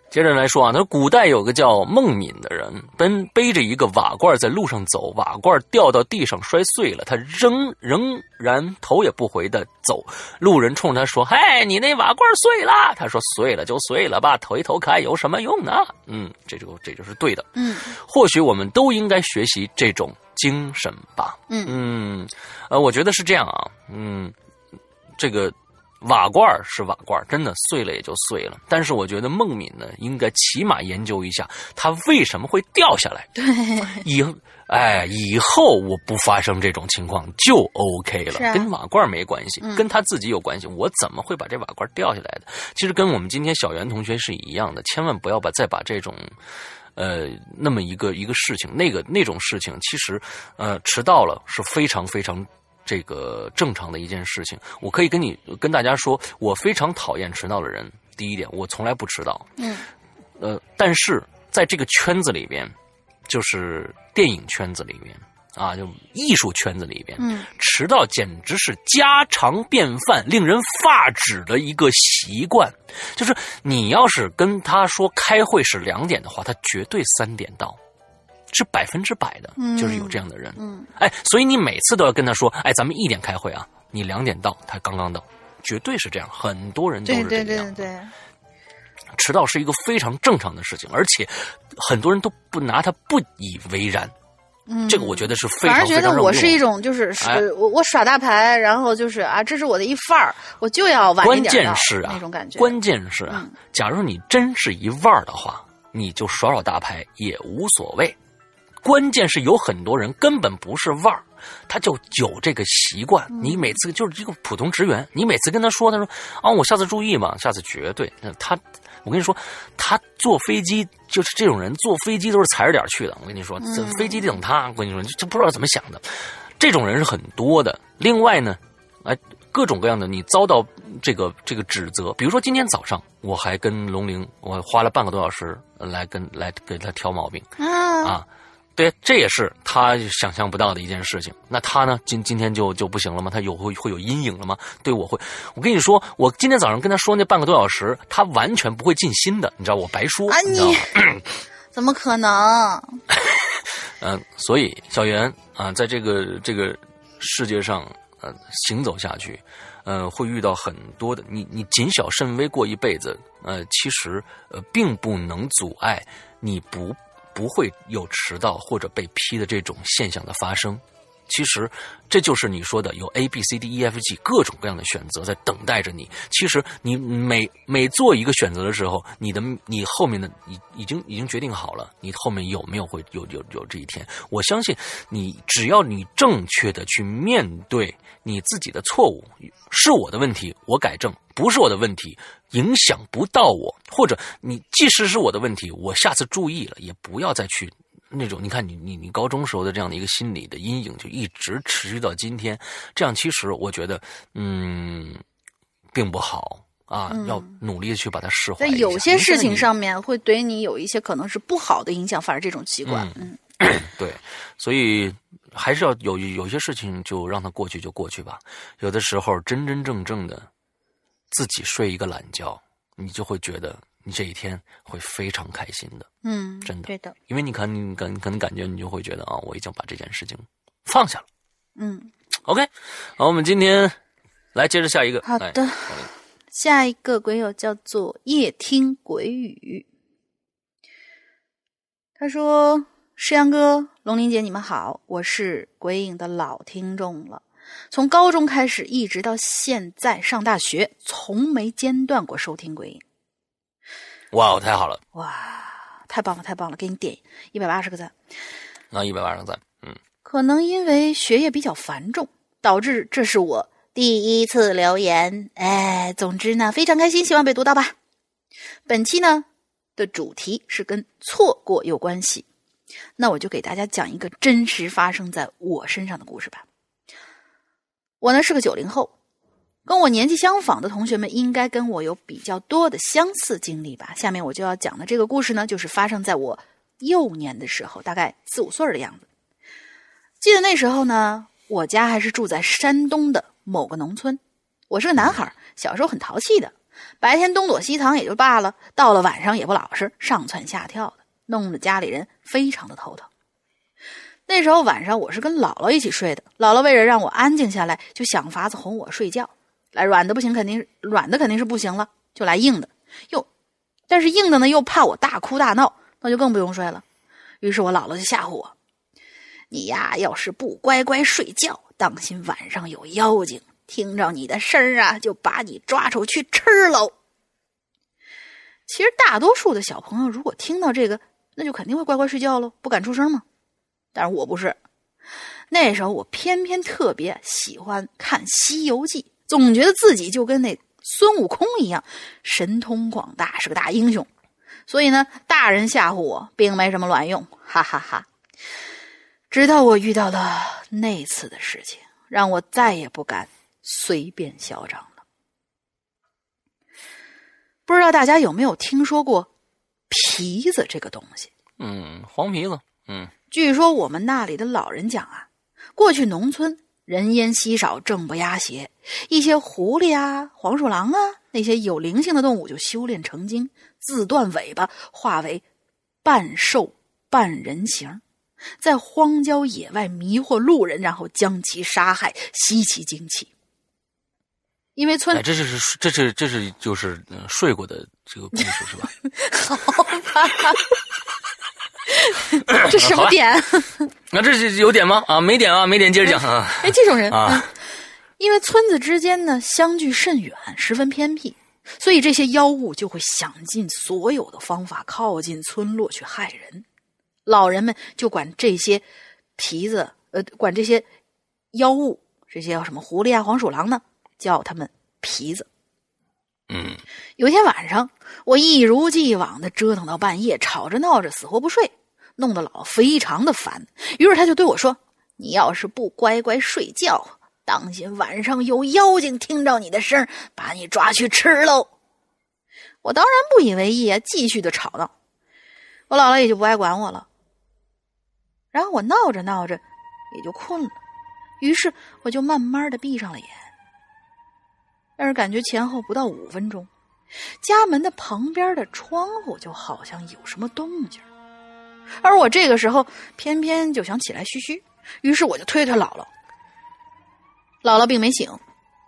接着来说啊，他说古代有个叫孟敏的人，奔背着一个瓦罐在路上走，瓦罐掉到地上摔碎了，他仍仍然头也不回的走。路人冲他说：“嗨，你那瓦罐碎了。”他说：“碎了就碎了吧，回头看有什么用呢？”嗯，这就这就是对的。嗯，或许我们都应该学习这种精神吧。嗯嗯，呃，我觉得是这样啊。嗯，这个。瓦罐是瓦罐，真的碎了也就碎了。但是我觉得孟敏呢，应该起码研究一下它为什么会掉下来。对，以哎以后我不发生这种情况就 OK 了，跟瓦罐没关系，跟他自己有关系。我怎么会把这瓦罐掉下来的？其实跟我们今天小袁同学是一样的，千万不要把再把这种呃那么一个一个事情，那个那种事情，其实呃迟到了是非常非常。这个正常的一件事情，我可以跟你跟大家说，我非常讨厌迟到的人。第一点，我从来不迟到。嗯，呃，但是在这个圈子里边，就是电影圈子里面啊，就艺术圈子里边，嗯，迟到简直是家常便饭，令人发指的一个习惯。就是你要是跟他说开会是两点的话，他绝对三点到。是百分之百的，就是有这样的人。嗯，哎，所以你每次都要跟他说，哎，咱们一点开会啊，你两点到，他刚刚到，绝对是这样。很多人都是这样。对对对对，迟到是一个非常正常的事情，而且很多人都不拿他不以为然。嗯，这个我觉得是非常反而觉得我是一种就是是我我耍大牌，然后就是啊，这是我的一范儿，我就要晚一点关键是啊，那种感觉。关键是啊，假如你真是一腕儿的话，你就耍耍大牌也无所谓。关键是有很多人根本不是腕儿，他就有这个习惯。你每次就是一个普通职员，你每次跟他说，他说啊，我下次注意嘛，下次绝对。他我跟你说，他坐飞机就是这种人，坐飞机都是踩着点去的。我跟你说，这飞机得等他。我跟你说，就不知道怎么想的，这种人是很多的。另外呢，哎，各种各样的，你遭到这个这个指责，比如说今天早上，我还跟龙玲，我花了半个多小时来跟来给他挑毛病啊，啊。对，这也是他想象不到的一件事情。那他呢？今今天就就不行了吗？他有会会有阴影了吗？对我会，我跟你说，我今天早上跟他说那半个多小时，他完全不会尽心的，你知道我白说，啊你知道吗？怎么可能？嗯，所以小袁啊，在这个这个世界上呃行走下去，呃，会遇到很多的你你谨小慎微过一辈子，呃，其实呃并不能阻碍你不不会有迟到或者被批的这种现象的发生。其实，这就是你说的有 A、B、C、D、E、F、G 各种各样的选择在等待着你。其实，你每每做一个选择的时候，你的你后面的已已经已经决定好了，你后面有没有会有有有这一天。我相信你，只要你正确的去面对你自己的错误，是我的问题，我改正；不是我的问题，影响不到我，或者你即使是我的问题，我下次注意了，也不要再去。那种你看你你你高中时候的这样的一个心理的阴影，就一直持续到今天。这样其实我觉得，嗯，并不好啊，要努力的去把它释怀在。有些事情上面会对你有一些可能是不好的影响，反而这种习惯，嗯，你 对，所以还是要有有些事情就让它过去就过去吧。有的时候真真正正的自己睡一个懒觉，你就会觉得你这一天会非常开心的。嗯，真的对的，因为你看，你感可能感觉你就会觉得啊，我已经把这件事情放下了。嗯，OK，好，我们今天来接着下一个。好的下一个鬼友叫做夜听鬼语，他说：“石阳哥、龙玲姐，你们好，我是鬼影的老听众了，从高中开始一直到现在上大学，从没间断过收听鬼影。哇，太好了，哇，太棒了，太棒了，给你点一百八十个赞。那一百八十赞，嗯，可能因为学业比较繁重，导致这是我第一次留言。哎，总之呢，非常开心，希望被读到吧。本期呢的主题是跟错过有关系，那我就给大家讲一个真实发生在我身上的故事吧。我呢是个九零后，跟我年纪相仿的同学们应该跟我有比较多的相似经历吧。下面我就要讲的这个故事呢，就是发生在我幼年的时候，大概四五岁的样子。记得那时候呢，我家还是住在山东的某个农村。我是个男孩，小时候很淘气的，白天东躲西藏也就罢了，到了晚上也不老实，上蹿下跳的，弄得家里人非常的头疼。那时候晚上我是跟姥姥一起睡的，姥姥为了让我安静下来，就想法子哄我睡觉。来软的不行，肯定软的肯定是不行了，就来硬的。又，但是硬的呢又怕我大哭大闹，那就更不用睡了。于是我姥姥就吓唬我：“你呀，要是不乖乖睡觉，当心晚上有妖精，听着你的声儿啊，就把你抓出去吃喽。”其实大多数的小朋友如果听到这个，那就肯定会乖乖睡觉喽，不敢出声嘛。但是我不是，那时候我偏偏特别喜欢看《西游记》，总觉得自己就跟那孙悟空一样，神通广大，是个大英雄。所以呢，大人吓唬我并没什么卵用，哈哈哈直到我遇到了那次的事情，让我再也不敢随便嚣张了。不知道大家有没有听说过皮子这个东西？嗯，黄皮子，嗯，据说我们那里的老人讲啊，过去农村人烟稀少，正不压邪，一些狐狸啊、黄鼠狼啊那些有灵性的动物就修炼成精，自断尾巴，化为半兽半人形，在荒郊野外迷惑路人，然后将其杀害，吸其精气。因为村哎，这是这是这是就是、呃睡过的这个故事是吧？好吧 这什么点？那这是有点吗？啊，没点啊，没点，接着讲啊哎，这种人啊，因为村子之间呢相距甚远，十分偏僻，所以这些妖物就会想尽所有的方法靠近村落去害人。老人们就管这些皮子，呃，管这些妖物，这些叫什么狐狸啊、黄鼠狼呢，叫他们皮子。嗯有天晚上，我一如既往的折腾到半夜，吵着闹着，死活不睡，弄得老非常的烦。于是他就对我说：“你要是不乖乖睡觉，当心晚上有妖精听着你的声把你抓去吃喽。”我当然不以为意啊，继续的吵闹。我姥姥也就不爱管我了。然后我闹着闹着也就困了，于是我就慢慢的闭上了眼。但是感觉前后不到五分钟。家门的旁边的窗户就好像有什么动静，而我这个时候偏偏就想起来嘘嘘，于是我就推推姥姥。姥姥并没醒，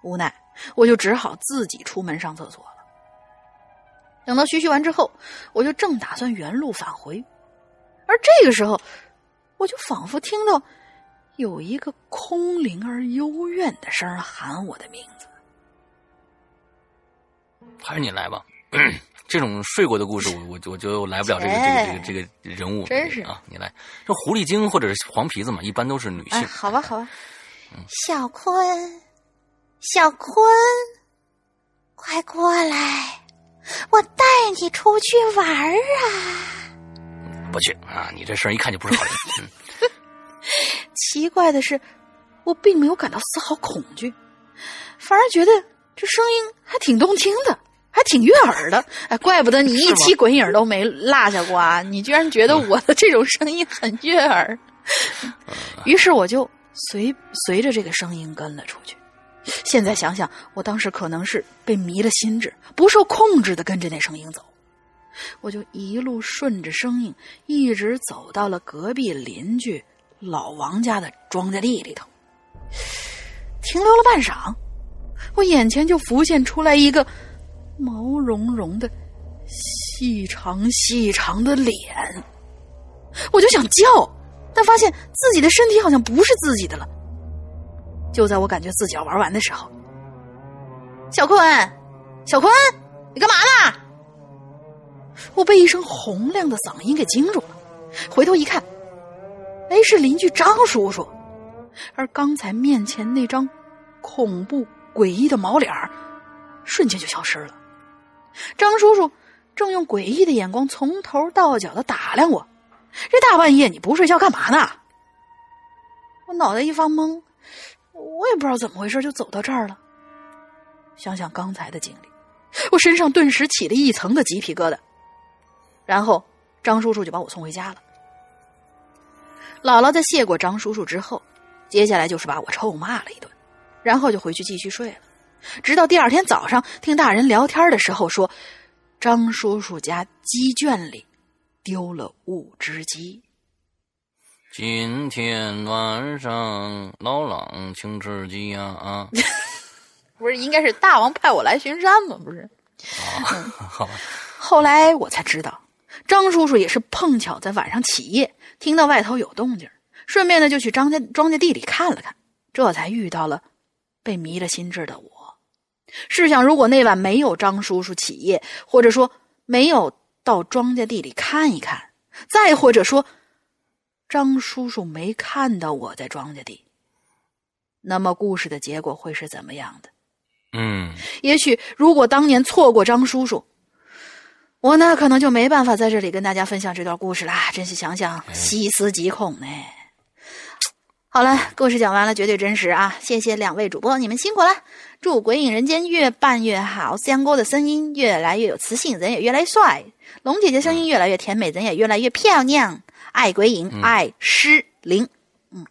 无奈我就只好自己出门上厕所了。等到嘘嘘完之后，我就正打算原路返回，而这个时候，我就仿佛听到有一个空灵而幽怨的声喊我的名字。还是你来吧，这种睡过的故事，我我我就来不了这个这个这个这个人物，真是啊！你来，这狐狸精或者是黄皮子嘛，一般都是女性。好吧，好吧。小坤，小坤，快过来，我带你出去玩啊！不去啊！你这声一看就不是好人。奇怪的是，我并没有感到丝毫恐惧，反而觉得这声音还挺动听的。还挺悦耳的，哎，怪不得你一期鬼影都没落下过啊！你居然觉得我的这种声音很悦耳，于是我就随随着这个声音跟了出去。现在想想，我当时可能是被迷了心智，不受控制的跟着那声音走。我就一路顺着声音，一直走到了隔壁邻居老王家的庄稼地里头。停留了半晌，我眼前就浮现出来一个。毛茸茸的、细长细长的脸，我就想叫，但发现自己的身体好像不是自己的了。就在我感觉自己要玩完的时候，小坤，小坤，你干嘛呢？我被一声洪亮的嗓音给惊住了，回头一看，哎，是邻居张叔叔，而刚才面前那张恐怖诡异的毛脸瞬间就消失了。张叔叔正用诡异的眼光从头到脚的打量我，这大半夜你不睡觉干嘛呢？我脑袋一发懵，我也不知道怎么回事，就走到这儿了。想想刚才的经历，我身上顿时起了一层的鸡皮疙瘩。然后张叔叔就把我送回家了。姥姥在谢过张叔叔之后，接下来就是把我臭骂了一顿，然后就回去继续睡了。直到第二天早上，听大人聊天的时候说，张叔叔家鸡圈里丢了五只鸡。今天晚上老狼请吃鸡呀啊！不是，应该是大王派我来巡山吗？不是。好吧。后来我才知道，张叔叔也是碰巧在晚上起夜，听到外头有动静，顺便呢就去张家庄稼地里看了看，这才遇到了被迷了心智的我。试想，如果那晚没有张叔叔起夜，或者说没有到庄稼地里看一看，再或者说张叔叔没看到我在庄稼地，那么故事的结果会是怎么样的？嗯，也许如果当年错过张叔叔，我呢可能就没办法在这里跟大家分享这段故事啦。真是想想细思极恐呢。好了，故事讲完了，绝对真实啊！谢谢两位主播，你们辛苦了。祝《鬼影人间》越办越好，香哥的声音越来越有磁性，人也越来越帅；龙姐姐声音越来越甜美，人也越来越漂亮。爱鬼影，爱诗灵，嗯，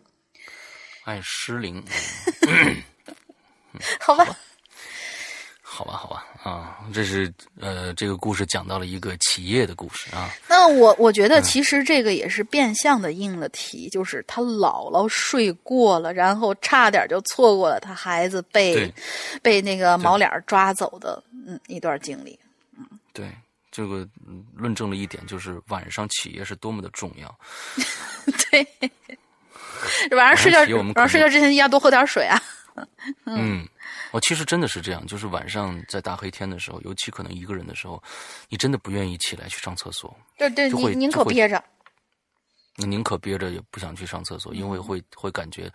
爱诗灵，好吧。好吧，好吧，啊，这是呃，这个故事讲到了一个企业的故事啊。那我我觉得其实这个也是变相的应了题，就是他姥姥睡过了，然后差点就错过了他孩子被被那个毛脸抓走的嗯一段经历。嗯，对，这个论证了一点，就是晚上起夜是多么的重要。对，晚上睡觉晚上睡觉之前一定要多喝点水啊。嗯。哦，其实真的是这样，就是晚上在大黑天的时候，尤其可能一个人的时候，你真的不愿意起来去上厕所。对对，你宁可憋着。你宁可憋着也不想去上厕所，因为会会感觉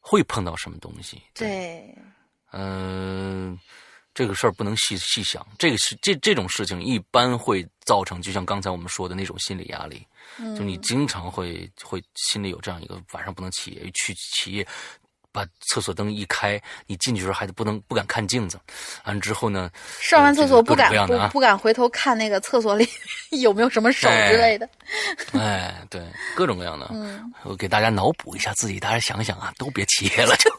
会碰到什么东西。对。嗯，这个事儿不能细细想，这个是这这种事情一般会造成，就像刚才我们说的那种心理压力，就你经常会会心里有这样一个晚上不能起夜，去起夜，把厕所灯一开，你进去时候还得不能不敢看镜子，完之后呢，上完厕所不敢不不敢回头看那个厕所里 有没有什么手之类的。哎，对，各种各样的，嗯，我给大家脑补一下自己，大家想想啊，都别起夜了 就。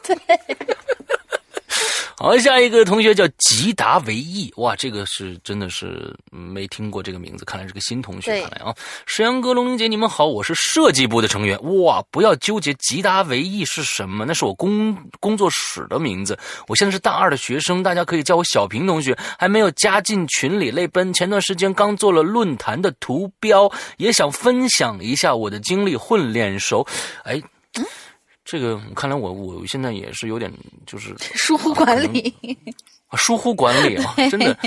好，下一个同学叫吉达维义，哇，这个是真的是没听过这个名字，看来是个新同学。看来啊，石阳哥、龙玲姐，你们好，我是设计部的成员。哇，不要纠结吉达维义是什么，那是我工工作室的名字。我现在是大二的学生，大家可以叫我小平同学，还没有加进群里。泪奔，前段时间刚做了论坛的图标，也想分享一下我的经历，混脸熟。哎。这个看来我我现在也是有点就是 疏忽管理，啊疏忽管理啊，真的。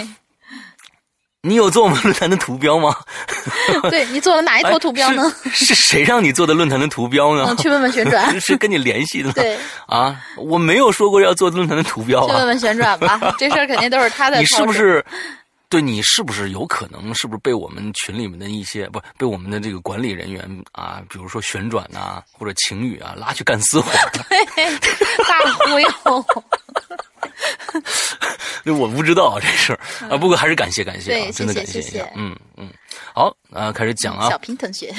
你有做我们论坛的图标吗？对你做了哪一坨图标呢？哎是是谁让你做的论坛的图标呢嗯，？去问问旋转，是跟你联系的吗？对，啊，我没有说过要做论坛的图标啊。去问问旋转吧。这事儿肯定都是他在你是？不是？对你是不是有可能，是不是被我们群里面的一些不被我们的这个管理人员啊，比如说旋转呐、或者晴雨啊，拉去干私活？大忽悠？那我不知道这事儿啊，不过还是感谢感谢啊，真的感谢一下谢谢。嗯嗯，好啊，开始讲啊小，平同学，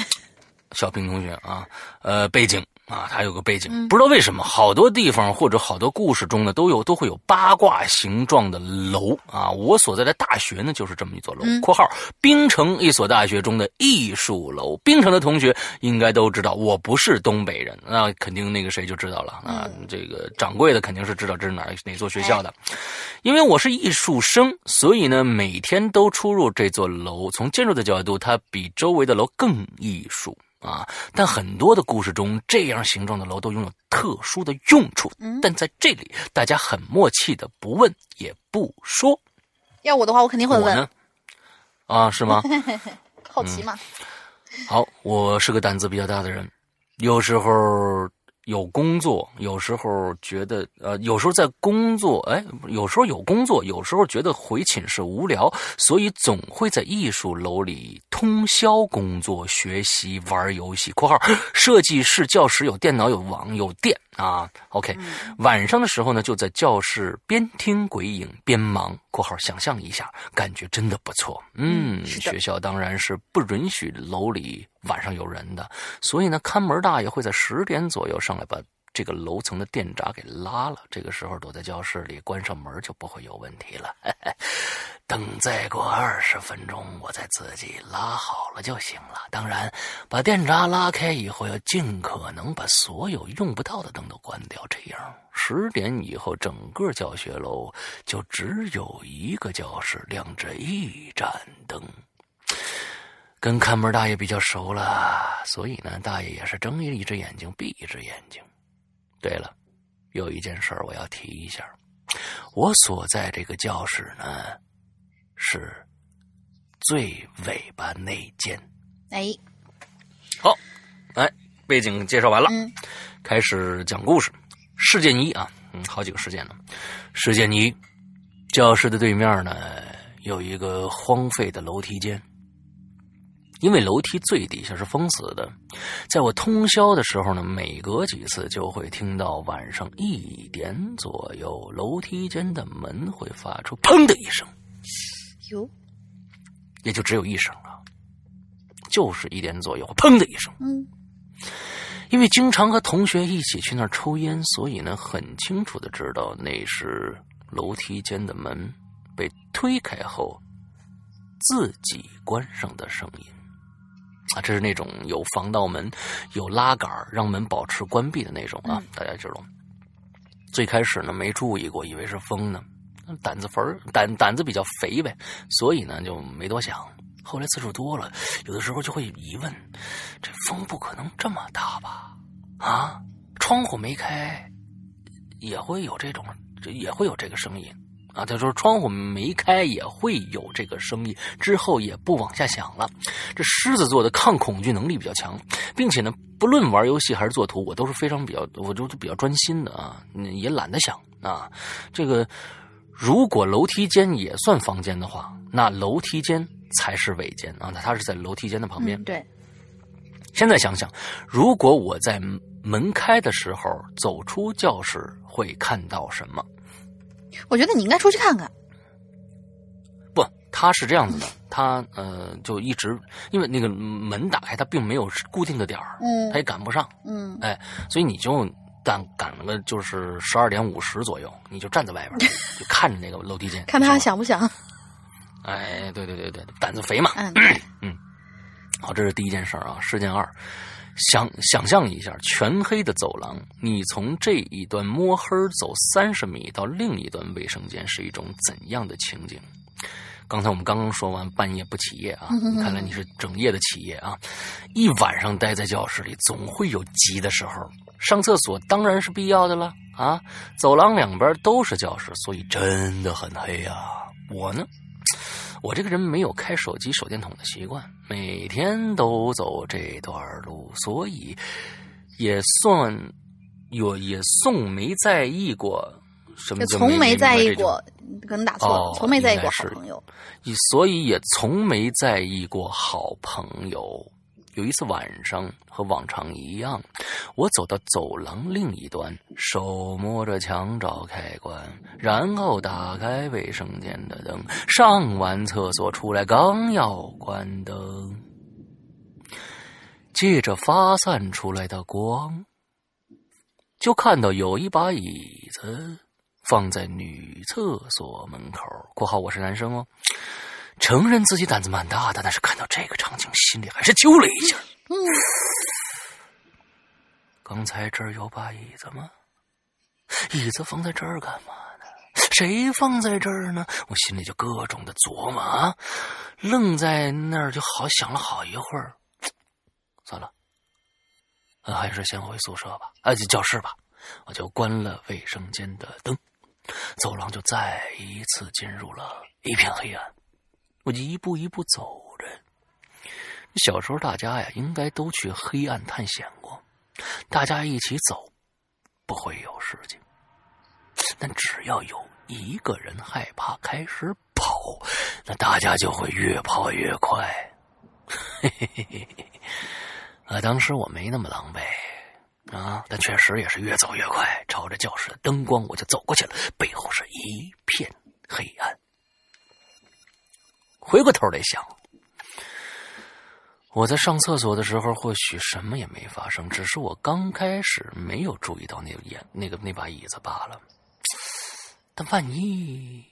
小平同学啊，呃，背景啊，它有个背景，嗯不知道为什么，好多地方或者好多故事中呢，都有都会有八卦形状的楼啊。我所在的大学呢，就是这么一座楼嗯（括号冰城一所大学中的艺术楼）。冰城的同学应该都知道，我不是东北人，那肯定那个谁就知道了啊。嗯这个掌柜的肯定是知道这是哪哪座学校的。因为我是艺术生，所以呢，每天都出入这座楼。从建筑的角度，它比周围的楼更艺术啊。但很多的故事中，这样形状的楼都拥有特殊的用处。嗯但在这里，大家很默契的不问也不说。要我的话，我肯定会问，，啊，是吗？好奇嘛。好，我是个胆子比较大的人，有时候有工作，有时候觉得呃，有时候在工作，哎，有时候有工作，有时候觉得回寝室无聊，所以总会在艺术楼里通宵工作、学习、玩游戏。（括号设计室教室有电脑、有网、有电啊。）OK，、晚上的时候呢，就在教室边听鬼影边忙。（括号想象一下，感觉真的不错。）嗯，嗯学校当然是不允许楼里晚上有人的，所以呢，看门大爷会在十点左右上来把这个楼层的电闸给拉了。这个时候躲在教室里，关上门就不会有问题了。等再过二十分钟，我再自己拉好了就行了。当然，把电闸拉开以后，要尽可能把所有用不到的灯都关掉，这样十点以后，整个教学楼就只有一个教室亮着一盏灯。跟看门大爷比较熟了，所以呢，大爷也是睁一只眼睛闭一只眼睛。对了，有一件事儿我要提一下，我所在这个教室呢，是最尾巴那间。哎，好，哎，背景介绍完了，嗯开始讲故事。事件一啊，嗯，好几个事件呢。事件一，教室的对面呢有一个荒废的楼梯间，因为楼梯最底下是封死的，在我通宵的时候呢，每隔几次就会听到晚上一点左右，楼梯间的门会发出“砰”的一声，哟，也就只有一声啊，就是一点左右，“砰”的一声。嗯。因为经常和同学一起去那儿抽烟，所以呢，很清楚的知道那是楼梯间的门被推开后自己关上的声音。啊，这是那种有防盗门、有拉杆儿让门保持关闭的那种啊，大家知道。最开始呢没注意过，以为是风呢，胆子肥儿胆胆子比较肥呗，所以呢就没多想。后来次数多了，有的时候就会疑问：这风不可能这么大吧？啊，窗户没开，也会有这种，也会有这个声音啊。他说窗户没开也会有这个声音，之后也不往下想了。这狮子座的抗恐惧能力比较强，并且呢，不论玩游戏还是做图，我都是非常比较，我就比较专心的啊，嗯也懒得想啊。这个如果楼梯间也算房间的话，那楼梯间才是尾间啊！那它是在楼梯间的旁边。嗯，对，现在想想，如果我在门开的时候走出教室，会看到什么？我觉得你应该出去看看。不，他是这样子的，他呃就一直因为那个门打开，他并没有固定的点儿，嗯他也赶不上，嗯哎，所以你就赶赶了个就是十二点五十左右，你就站在外边，就看着那个楼梯间，看他想不想。哎，对对对对，胆子肥嘛。嗯，好，这是第一件事儿啊。事件二，想想象一下，全黑的走廊，你从这一端摸黑走三十米到另一端卫生间，是一种怎样的情景？刚才我们刚刚说完半夜不起夜啊，看来你是整夜的起夜啊！一晚上待在教室里，总会有急的时候。上厕所当然是必要的了啊！走廊两边都是教室，所以真的很黑啊。我呢，我这个人没有开手机手电筒的习惯，每天都走这段路，所以也算有也送没在意过什么从没在意过，可能打错了，哦从没在意过好朋友。所以也从没在意过好朋友。有一次晚上，和往常一样，我走到走廊另一端，手摸着墙找开关，然后打开卫生间的灯，上完厕所出来，刚要关灯，借着发散出来的光，就看到有一把椅子放在女厕所门口（括号我是男生哦）。承认自己胆子蛮大的，但是看到这个场景，心里还是揪了一下。刚才这儿有把椅子吗？椅子放在这儿干嘛呢？谁放在这儿呢？我心里就各种的琢磨啊，愣在那儿就好想了好一会儿。算了，还是先回宿舍吧，啊，就教室吧。我就关了卫生间的灯，走廊就再一次进入了一片黑暗。我就一步一步走着。小时候大家呀，应该都去黑暗探险过，大家一起走，不会有事情。但只要有一个人害怕开始跑，那大家就会越跑越快。嘿嘿嘿。啊，当时我没那么狼狈啊，但确实也是越走越快，朝着教室的灯光我就走过去了，背后是一片黑暗。回过头来想，我在上厕所的时候，或许什么也没发生，只是我刚开始没有注意到那眼那个那把椅子罢了。但万一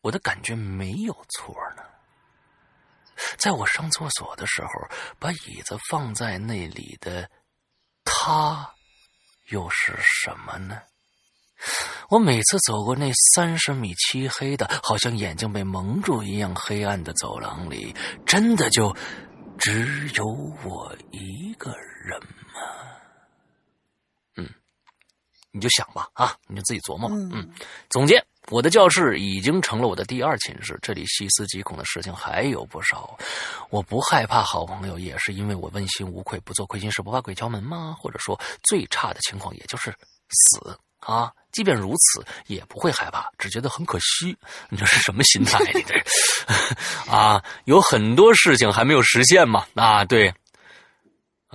我的感觉没有错呢？在我上厕所的时候，把椅子放在那里的他，又是什么呢？我每次走过那三十米漆黑的，好像眼睛被蒙住一样黑暗的走廊里，真的就只有我一个人吗？嗯，你就想吧，啊，你就自己琢磨吧。嗯，总结，我的教室已经成了我的第二寝室，这里细思极恐的事情还有不少。我不害怕好朋友，也是因为我问心无愧，不做亏心事，不怕鬼敲门吗？或者说，最差的情况也就是死啊。即便如此，也不会害怕，只觉得很可惜。你这是什么心态？你这 啊，有很多事情还没有实现嘛？啊，对，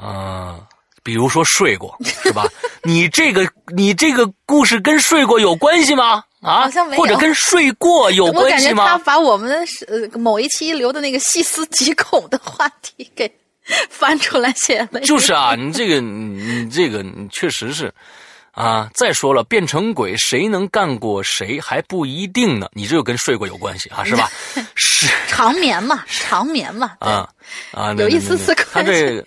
嗯、比如说睡过，是吧？你这个你这个故事跟睡过有关系吗？啊，好像没有或者跟睡过有关系吗？我感觉他吗？把我们的呃某一期留的那个细思极恐的话题给翻出来写了。就是啊，你这个你你这个你确实是。啊！再说了，变成鬼，谁能干过谁还不一定呢。你这就跟睡过有关系啊，是吧？是长眠嘛，长眠嘛，对啊啊，有一丝丝关系这个，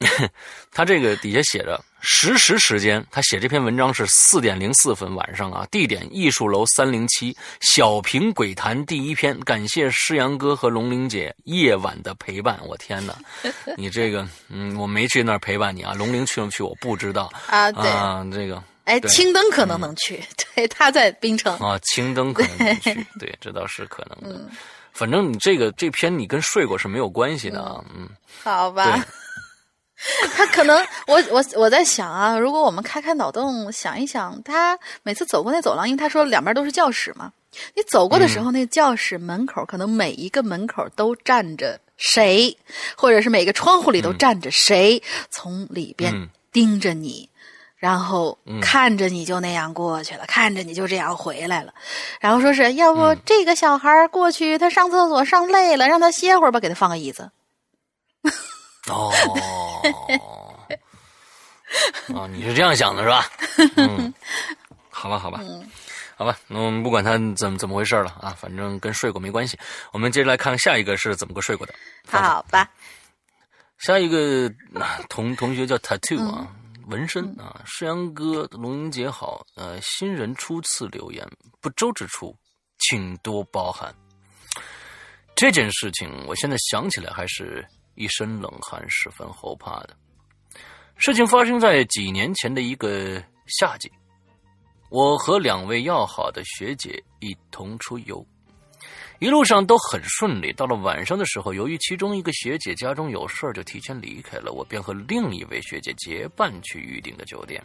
他这个底下写着实时时间，他写这篇文章是四点零四分晚上啊，地点艺术楼三零七小平鬼谈第一篇，感谢诗阳哥和龙玲姐夜晚的陪伴。我天哪，你这个嗯，我没去那儿陪伴你啊，龙玲去不去我不知道啊，对，啊，这个哎，青灯可能能去，对，他在槟城，啊，青灯可能能去，对，这倒是可能的。反正你这个这篇你跟睡过是没有关系的啊，嗯，好吧。他可能，我我我在想啊，如果我们开开脑洞想一想，他每次走过那走廊，因为他说两边都是教室嘛，你走过的时候，那个教室门口可能每一个门口都站着谁，或者是每个窗户里都站着谁，从里边嗯。盯着你，然后嗯。看着你就那样过去了，看着你就这样回来了，然后说是要不嗯。这个小孩过去他上厕所上累了，让他歇会儿吧，给他放个椅子。哦，哦，你是这样想的是吧？嗯，好吧，好吧，好吧，那我们不管他怎么怎么回事了啊，反正跟睡过没关系。我们接着来看下一个是怎么个睡过的。好吧，下一个啊同同学叫 Tattoo 啊，纹身啊，世阳哥，龙英姐好，呃，新人初次留言，不周之处，请多包涵。这件事情，我现在想起来还是一身冷汗，十分后怕的。事情发生在几年前的一个夏季，我和两位要好的学姐一同出游，一路上都很顺利。到了晚上的时候，由于其中一个学姐家中有事儿，就提前离开了，我便和另一位学姐结伴去预定的酒店。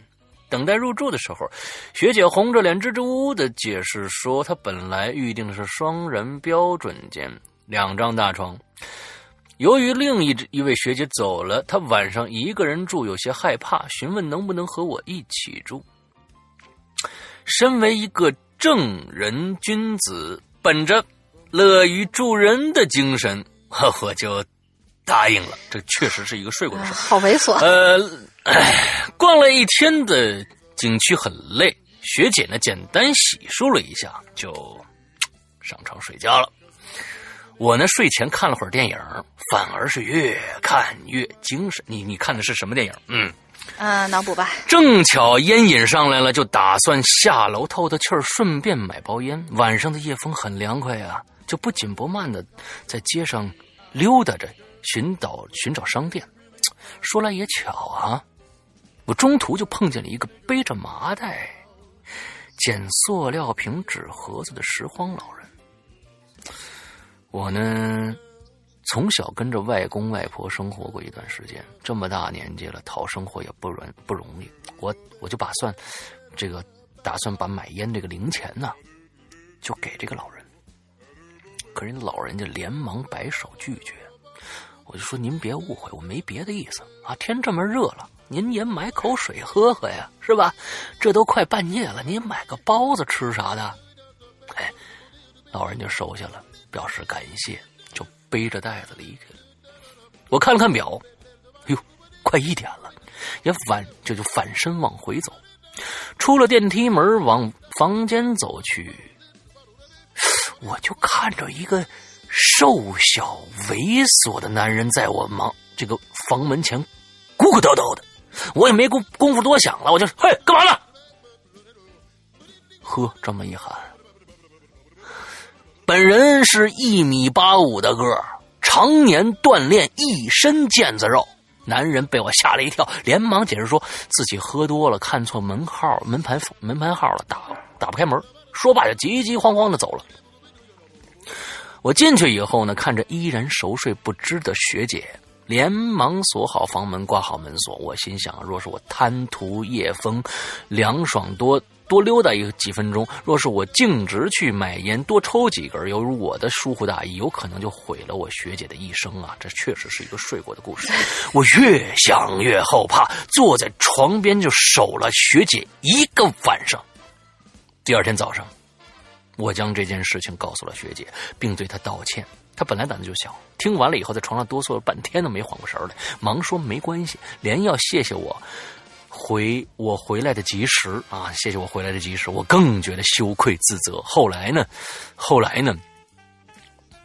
等待入住的时候，学姐红着脸支支吾吾的解释说，她本来预定的是双人标准间，两张大床。由于另一一位学姐走了，她晚上一个人住，有些害怕，询问能不能和我一起住。身为一个正人君子，本着乐于助人的精神，我就答应了。这确实是一个睡过的事儿。好猥琐。呃，逛了一天的景区很累，学姐呢简单洗漱了一下就上床睡觉了。我呢睡前看了会儿电影，反而是越看越精神。你你看的是什么电影？嗯，嗯，脑补吧。正巧烟瘾上来了，就打算下楼透透气儿，顺便买包烟。晚上的夜风很凉快啊，就不紧不慢的在街上溜达着，寻找寻找商店。说来也巧啊，我中途就碰见了一个背着麻袋、捡塑料瓶、纸盒子的拾荒老人。我呢，从小跟着外公外婆生活过一段时间，这么大年纪了，讨生活也不容不容易。我我就打算，这个打算把买烟这个零钱呢，就给这个老人。可人老人家连忙摆手拒绝。我就说您别误会，我没别的意思啊。天这么热了，您也买口水喝喝呀，是吧？这都快半夜了，您买个包子吃啥的？哎，老人就收下了，表示感谢，就背着袋子离开了。我看了看表，哎呦，快一点了，也反这就反身往回走。出了电梯门，往房间走去，我就看着一个瘦小猥琐的男人在我忙这个房门前咕咕叨叨的，我也没功功夫多想了，我就嘿干嘛呢？呵，这么一喊，本人是一米八五的个儿，常年锻炼，一身腱子肉。男人被我吓了一跳，连忙解释说自己喝多了，看错门号、门牌门牌号了，打打不开门。说罢就急急慌慌的走了。我进去以后呢，看着依然熟睡不知的学姐，连忙锁好房门，挂好门锁。我心想，若是我贪图夜风凉爽多多溜达一几分钟，若是我径直去买烟多抽几根，犹如我的疏忽大意，有可能就毁了我学姐的一生啊！这确实是一个睡过的故事。我越想越后怕，坐在床边就守了学姐一个晚上。第二天早上。我将这件事情告诉了学姐，并对她道歉。她本来胆子就小，听完了以后，在床上哆嗦了半天都没缓过神来，忙说没关系，连要谢谢我回我回来的及时啊，谢谢我回来的及时。我更觉得羞愧自责。后来呢，后来呢，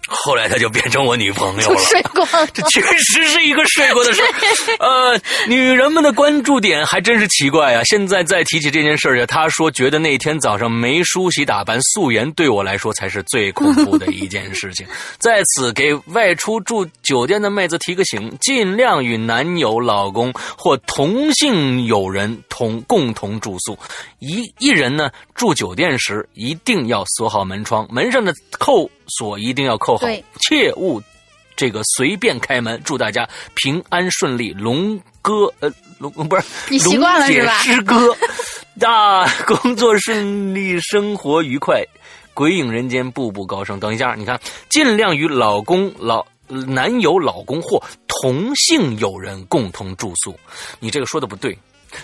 后来她就变成我女朋友了。睡过了。这确实是一个睡过的事儿。呃，女人们的关注点还真是奇怪啊！现在再提起这件事儿，她说觉得那天早上没梳洗打扮，素颜对我来说才是最恐怖的一件事情。在此给外出住酒店的妹子提个醒：尽量与男友、老公或同性友人同共同住宿。一一人呢住酒店时一定要锁好门窗，门上的扣锁一定要扣好，切勿这个随便开门。祝大家平安顺利，龙哥呃龙不是龙姐师哥，大工作顺利，生活愉快。鬼影人间，步步高升。等一下，你看，尽量与老公、老男友、老公或同性友人共同住宿。你这个说的不对。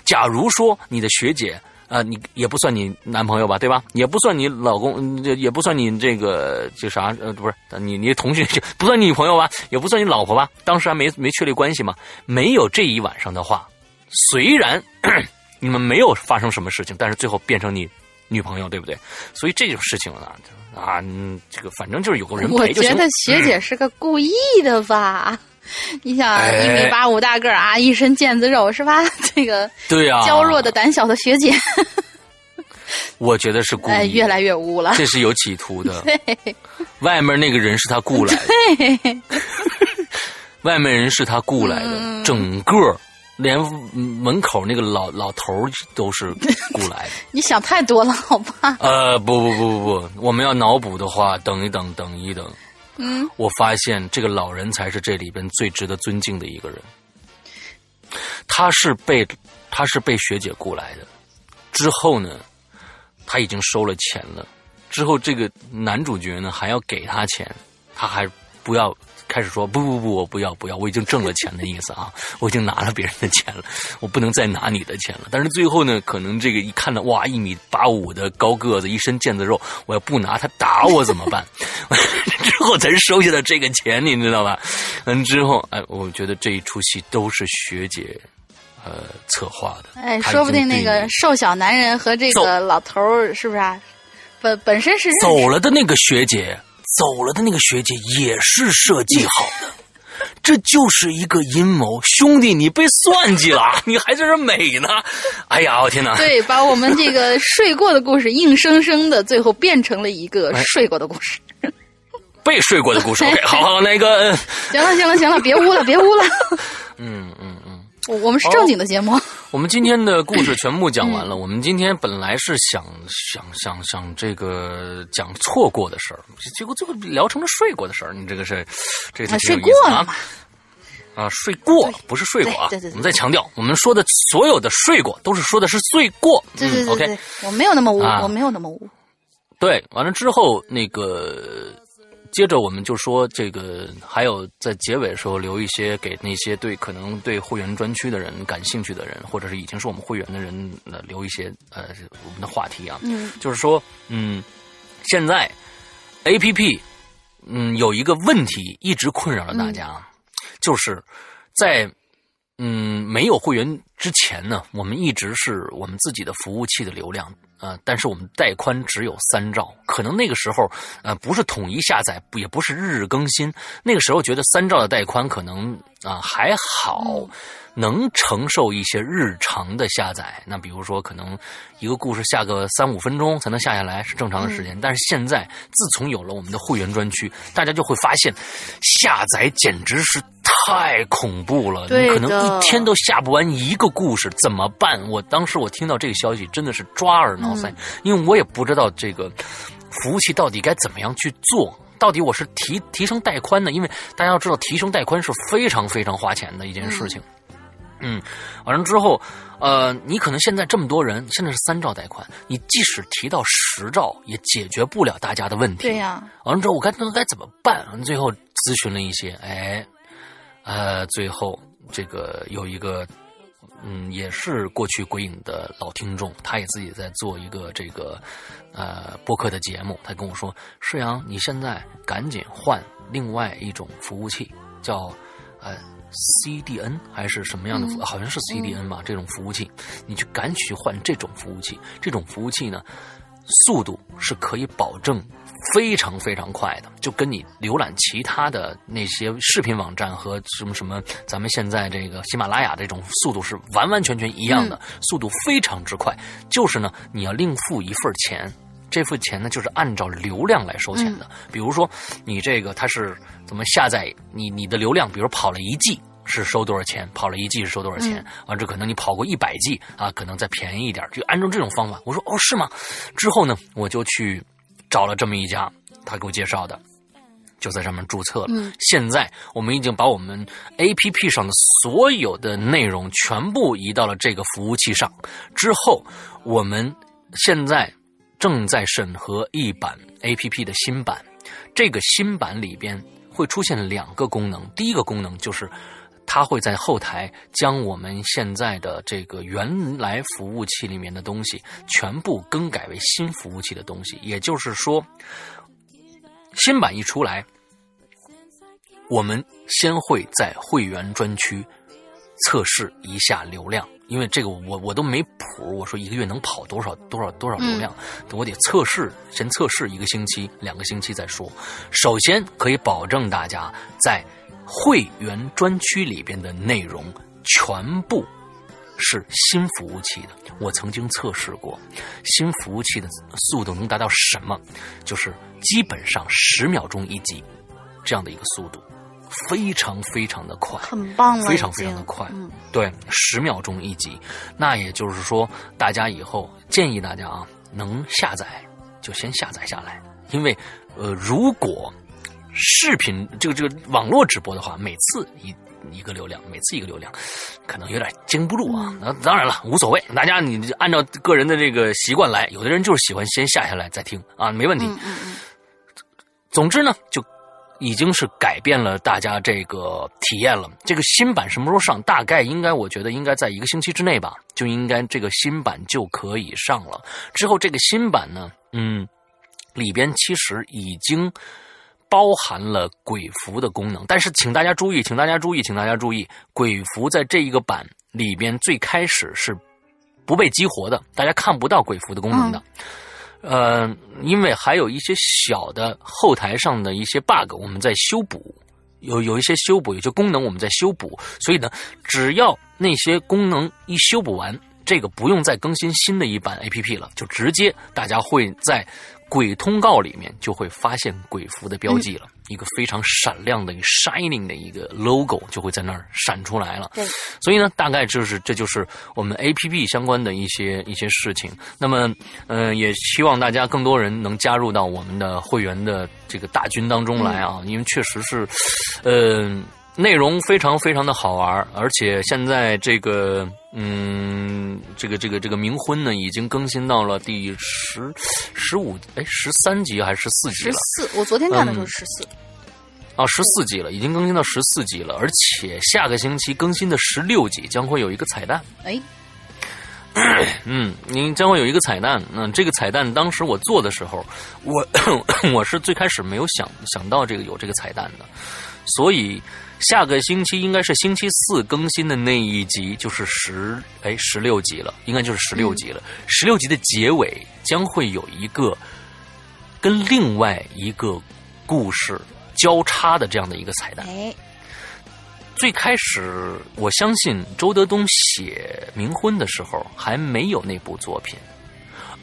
假如说你的学姐。啊，你也不算你男朋友吧，对吧？也不算你老公，这也不算你这个就啥呃，不是你你同学不算你女朋友吧，也不算你老婆吧？当时还没没确立关系嘛？没有这一晚上的话，虽然 你们没有发生什么事情，但是最后变成你女朋友，对不对？所以这种事情呢，啊，这个反正就是有个人陪就行。我觉得学姐是个故意的吧。你想一米八五大个儿啊，一身腱子肉是吧？这个对呀，娇弱的胆小的学姐，我觉得是故意，越来越污了。这是有企图的。外面那个人是他雇来的，外面人是他雇来的，整个连门口那个老老头都是雇来的。你想太多了，好吧？呃，不不不不不，我们要脑补的话，等一等，等一等。嗯，我发现这个老人才是这里边最值得尊敬的一个人。他是被他是被学姐雇来的，之后呢，他已经收了钱了。之后这个男主角呢还要给他钱，他还不要。开始说不不不，我不要不要，我已经挣了钱的意思啊，我已经拿了别人的钱了，我不能再拿你的钱了。但是最后呢，可能这个一看到哇，一米八五的高个子，一身腱子肉，我要不拿他打我怎么办？之后才收下了这个钱，你知道吧？嗯，之后哎，我觉得这一出戏都是学姐呃策划的。哎，说不定那个瘦小男人和这个老头儿是不是啊？本本身是走了的那个学姐。走了的那个学姐也是设计好的，这就是一个阴谋，兄弟，你被算计了，你还在这美呢？哎呀，我天哪！对，把我们这个睡过的故事，硬生生的最后变成了一个睡过的故事，被睡过的故事。OK，好好，那个，行了，行了，行了，别污了，别污了。嗯嗯嗯。我们是正经的节目。我们今天的故事全部讲完了。我们今天本来是想想想想这个讲错过的事儿，结果最后聊成了睡过的事儿。你这个是这个睡过了啊，睡过不是睡过啊。我们再强调，我们说的所有的睡过都是说的是睡过。对对对对，我没有那么污，我没有那么污。对，完了之后那个。接着我们就说这个，还有在结尾的时候留一些给那些对可能对会员专区的人感兴趣的人，或者是已经是我们会员的人，呃，留一些呃我们的话题啊。嗯，就是说，嗯，现在 A P P，嗯，有一个问题一直困扰着大家，就是在嗯没有会员之前呢，我们一直是我们自己的服务器的流量。呃，但是我们带宽只有三兆，可能那个时候，呃，不是统一下载，也不是日日更新。那个时候觉得三兆的带宽可能啊还好，能承受一些日常的下载。那比如说，可能一个故事下个三五分钟才能下下来是正常的时间。但是现在，自从有了我们的会员专区，大家就会发现，下载简直是。太恐怖了！你可能一天都下不完一个故事，怎么办？我当时我听到这个消息，真的是抓耳挠腮，因为我也不知道这个服务器到底该怎么样去做。到底我是提提升带宽呢？因为大家要知道，提升带宽是非常非常花钱的一件事情。嗯，完了之后，呃，你可能现在这么多人，现在是三兆带宽，你即使提到十兆，也解决不了大家的问题。对呀。完了之后，我该那该怎么办？最后咨询了一些，哎。呃，最后这个有一个，嗯，也是过去鬼影的老听众，他也自己在做一个这个呃播客的节目。他跟我说：“世阳，你现在赶紧换另外一种服务器，叫呃 CDN 还是什么样的？好像是 CDN 吧，这种服务器，你去赶紧去换这种服务器。这种服务器呢，速度是可以保证。”非常非常快的，就跟你浏览其他的那些视频网站和什么什么，咱们现在这个喜马拉雅这种速度是完完全全一样的，速度非常之快。就是呢，你要另付一份钱，这份钱呢就是按照流量来收钱的。比如说，你这个它是怎么下载你你的流量，比如跑了一 G 是收多少钱，跑了一 G 是收多少钱，完这可能你跑过一百 G 啊，可能再便宜一点，就按照这种方法。我说哦是吗？之后呢，我就去。找了这么一家，他给我介绍的，就在上面注册了。现在我们已经把我们 A P P 上的所有的内容全部移到了这个服务器上。之后，我们现在正在审核一版 APP 的新版。这个新版里边会出现两个功能，第一个功能就是。它会在后台将我们现在的这个原来服务器里面的东西全部更改为新服务器的东西，也就是说，新版一出来，我们先会在会员专区测试一下流量，因为这个我我都没谱，我说一个月能跑多少多少多少流量，我得测试，先测试一个星期、两个星期再说。首先可以保证大家在。会员专区里边的内容全部是新服务器的。我曾经测试过，新服务器的速度能达到什么？就是基本上十秒钟一集这样的一个速度，非常非常的快，很棒了，非常非常的快。对，十秒钟一集。那也就是说，大家以后建议大家啊，能下载就先下载下来，因为呃，如果。视频这个这个网络直播的话，每次一一个流量，每次一个流量，可能有点经不住啊。那当然了，无所谓，大家你按照个人的这个习惯来。有的人就是喜欢先下下来再听啊，没问题。总之呢，就已经是改变了大家这个体验了。这个新版什么时候上？大概应该，我觉得应该在一个星期之内吧，就应该这个新版就可以上了。之后这个新版呢，嗯，里边其实已经。包含了鬼符的功能，但是请大家注意，请大家注意，请大家注意，鬼符在这一个版里边最开始是不被激活的，大家看不到鬼符的功能的。呃，因为还有一些小的后台上的一些 bug，我们在修补，有有一些修补，有些功能我们在修补，所以呢，只要那些功能一修补完，这个不用再更新新的一版 APP 了，就直接大家会在。鬼通告里面就会发现鬼符的标记了，一个非常闪亮的、shining 的一个 logo 就会在那儿闪出来了。对，所以呢，大概就是这就是我们 A P P 相关的一些一些事情。那么，嗯，也希望大家更多人能加入到我们的会员的这个大军当中来啊，因为确实是，嗯。内容非常非常的好玩，而且现在这个，嗯，这个这个这个冥婚呢，已经更新到了第十十五，哎，十三集还是十四集了？十四，我昨天看的时候十四。啊，十四集了，已经更新到十四集了，而且下个星期更新的十六集将会有一个彩蛋。哎，嗯，您将会有一个彩蛋。那这个彩蛋当时我做的时候，我 我是最开始没有想想到这个有这个彩蛋的，所以。下个星期应该是星期四更新的那一集，就是十哎十六集了，应该就是十六集了。十六集的结尾将会有一个跟另外一个故事交叉的这样的一个彩蛋。最开始我相信周德东写《冥婚》的时候还没有那部作品，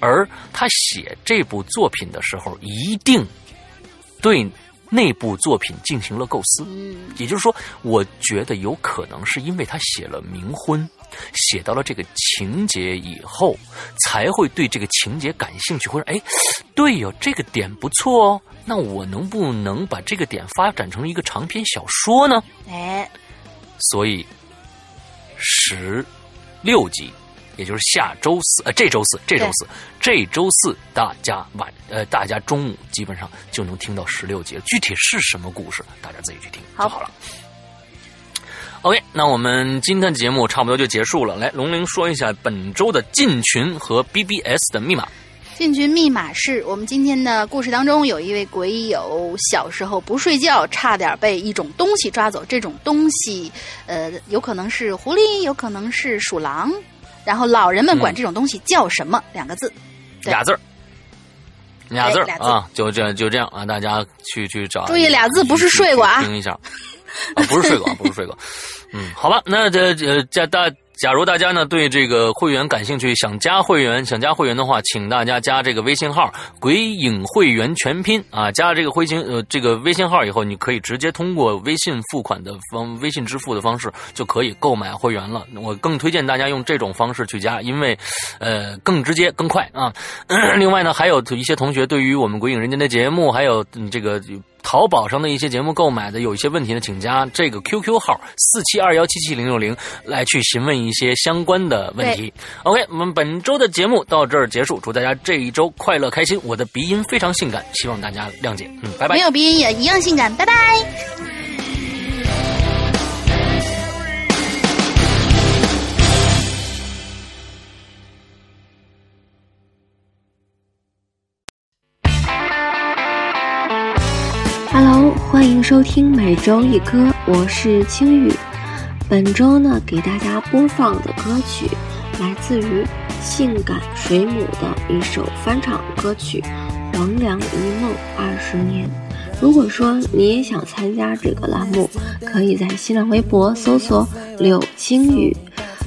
而他写这部作品的时候一定对。那部作品进行了构思，也就是说，我觉得有可能是因为他写了冥婚，写到了这个情节以后，才会对这个情节感兴趣，或者哎，对哟，这个点不错哦，那我能不能把这个点发展成一个长篇小说呢？哎，所以十六集。也就是下周四，呃，这周四，这周四，这周四，大家晚，呃，大家中午基本上就能听到十六集了。具体是什么故事，大家自己去听就好了。OK，那我们今天的节目差不多就结束了。来，龙玲说一下本周的进群和 BBS 的密码。进群密码是我们今天的故事当中有一位鬼友小时候不睡觉，差点被一种东西抓走。这种东西，呃，有可能是狐狸，有可能是鼠狼。然后老人们管这种东西叫什么？两个字，俩字儿，俩字儿啊，就这就这样啊，大家去去找。注意俩字不是睡过啊，听一下，啊，不是睡过，不是睡过，嗯，好吧，那这这这大。假如大家呢对这个会员感兴趣，想加会员，想加会员的话，请大家加这个微信号“鬼影会员全拼”啊，加这个微信呃这个微信号以后，你可以直接通过微信付款的方微信支付的方式就可以购买会员了。我更推荐大家用这种方式去加，因为呃更直接更快啊。另外呢，还有一些同学对于我们《鬼影人间》的节目，还有这个。淘宝上的一些节目购买的有一些问题呢，请加这个 QQ 号四七二幺七七零六零来去询问一些相关的问题。OK，我们本周的节目到这儿结束，祝大家这一周快乐开心。我的鼻音非常性感，希望大家谅解。嗯，拜拜没。有鼻音也一样性感，拜拜。收听每周一歌，我是青雨。本周呢，给大家播放的歌曲来自于性感水母的一首翻唱歌曲《黄粱一梦二十年》。如果说你也想参加这个栏目，可以在新浪微博搜索“柳青雨”，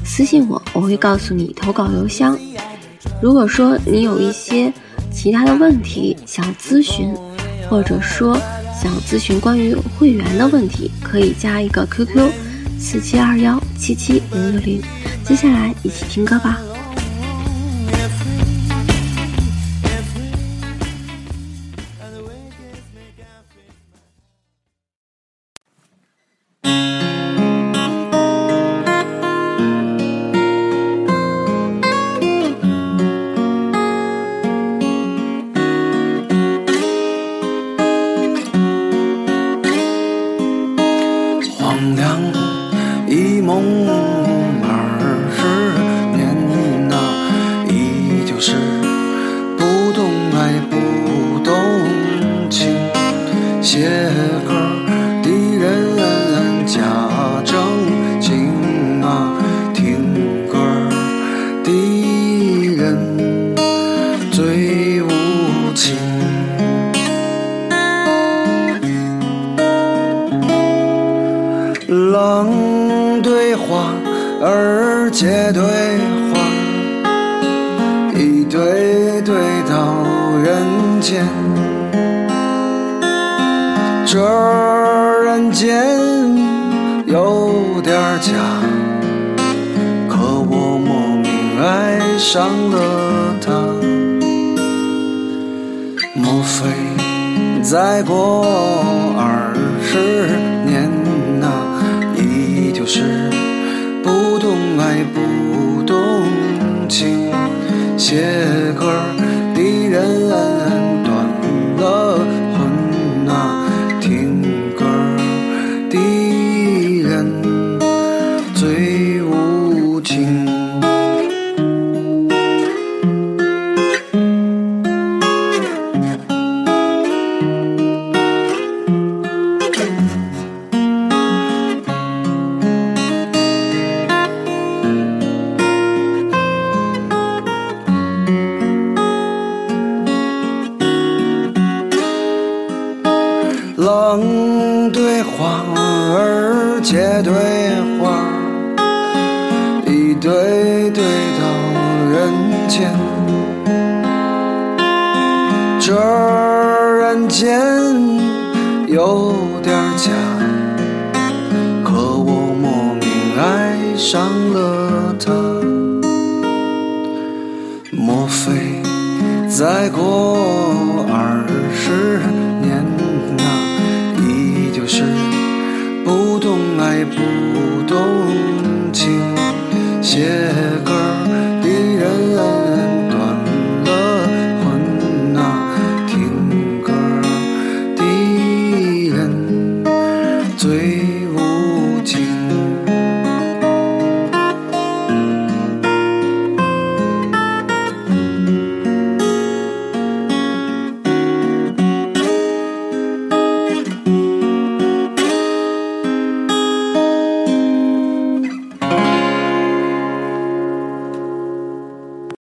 私信我，我会告诉你投稿邮箱。如果说你有一些其他的问题想咨询，或者说想咨询关于会员的问题，可以加一个 QQ 四七二幺七七零六零。接下来一起听歌吧。梦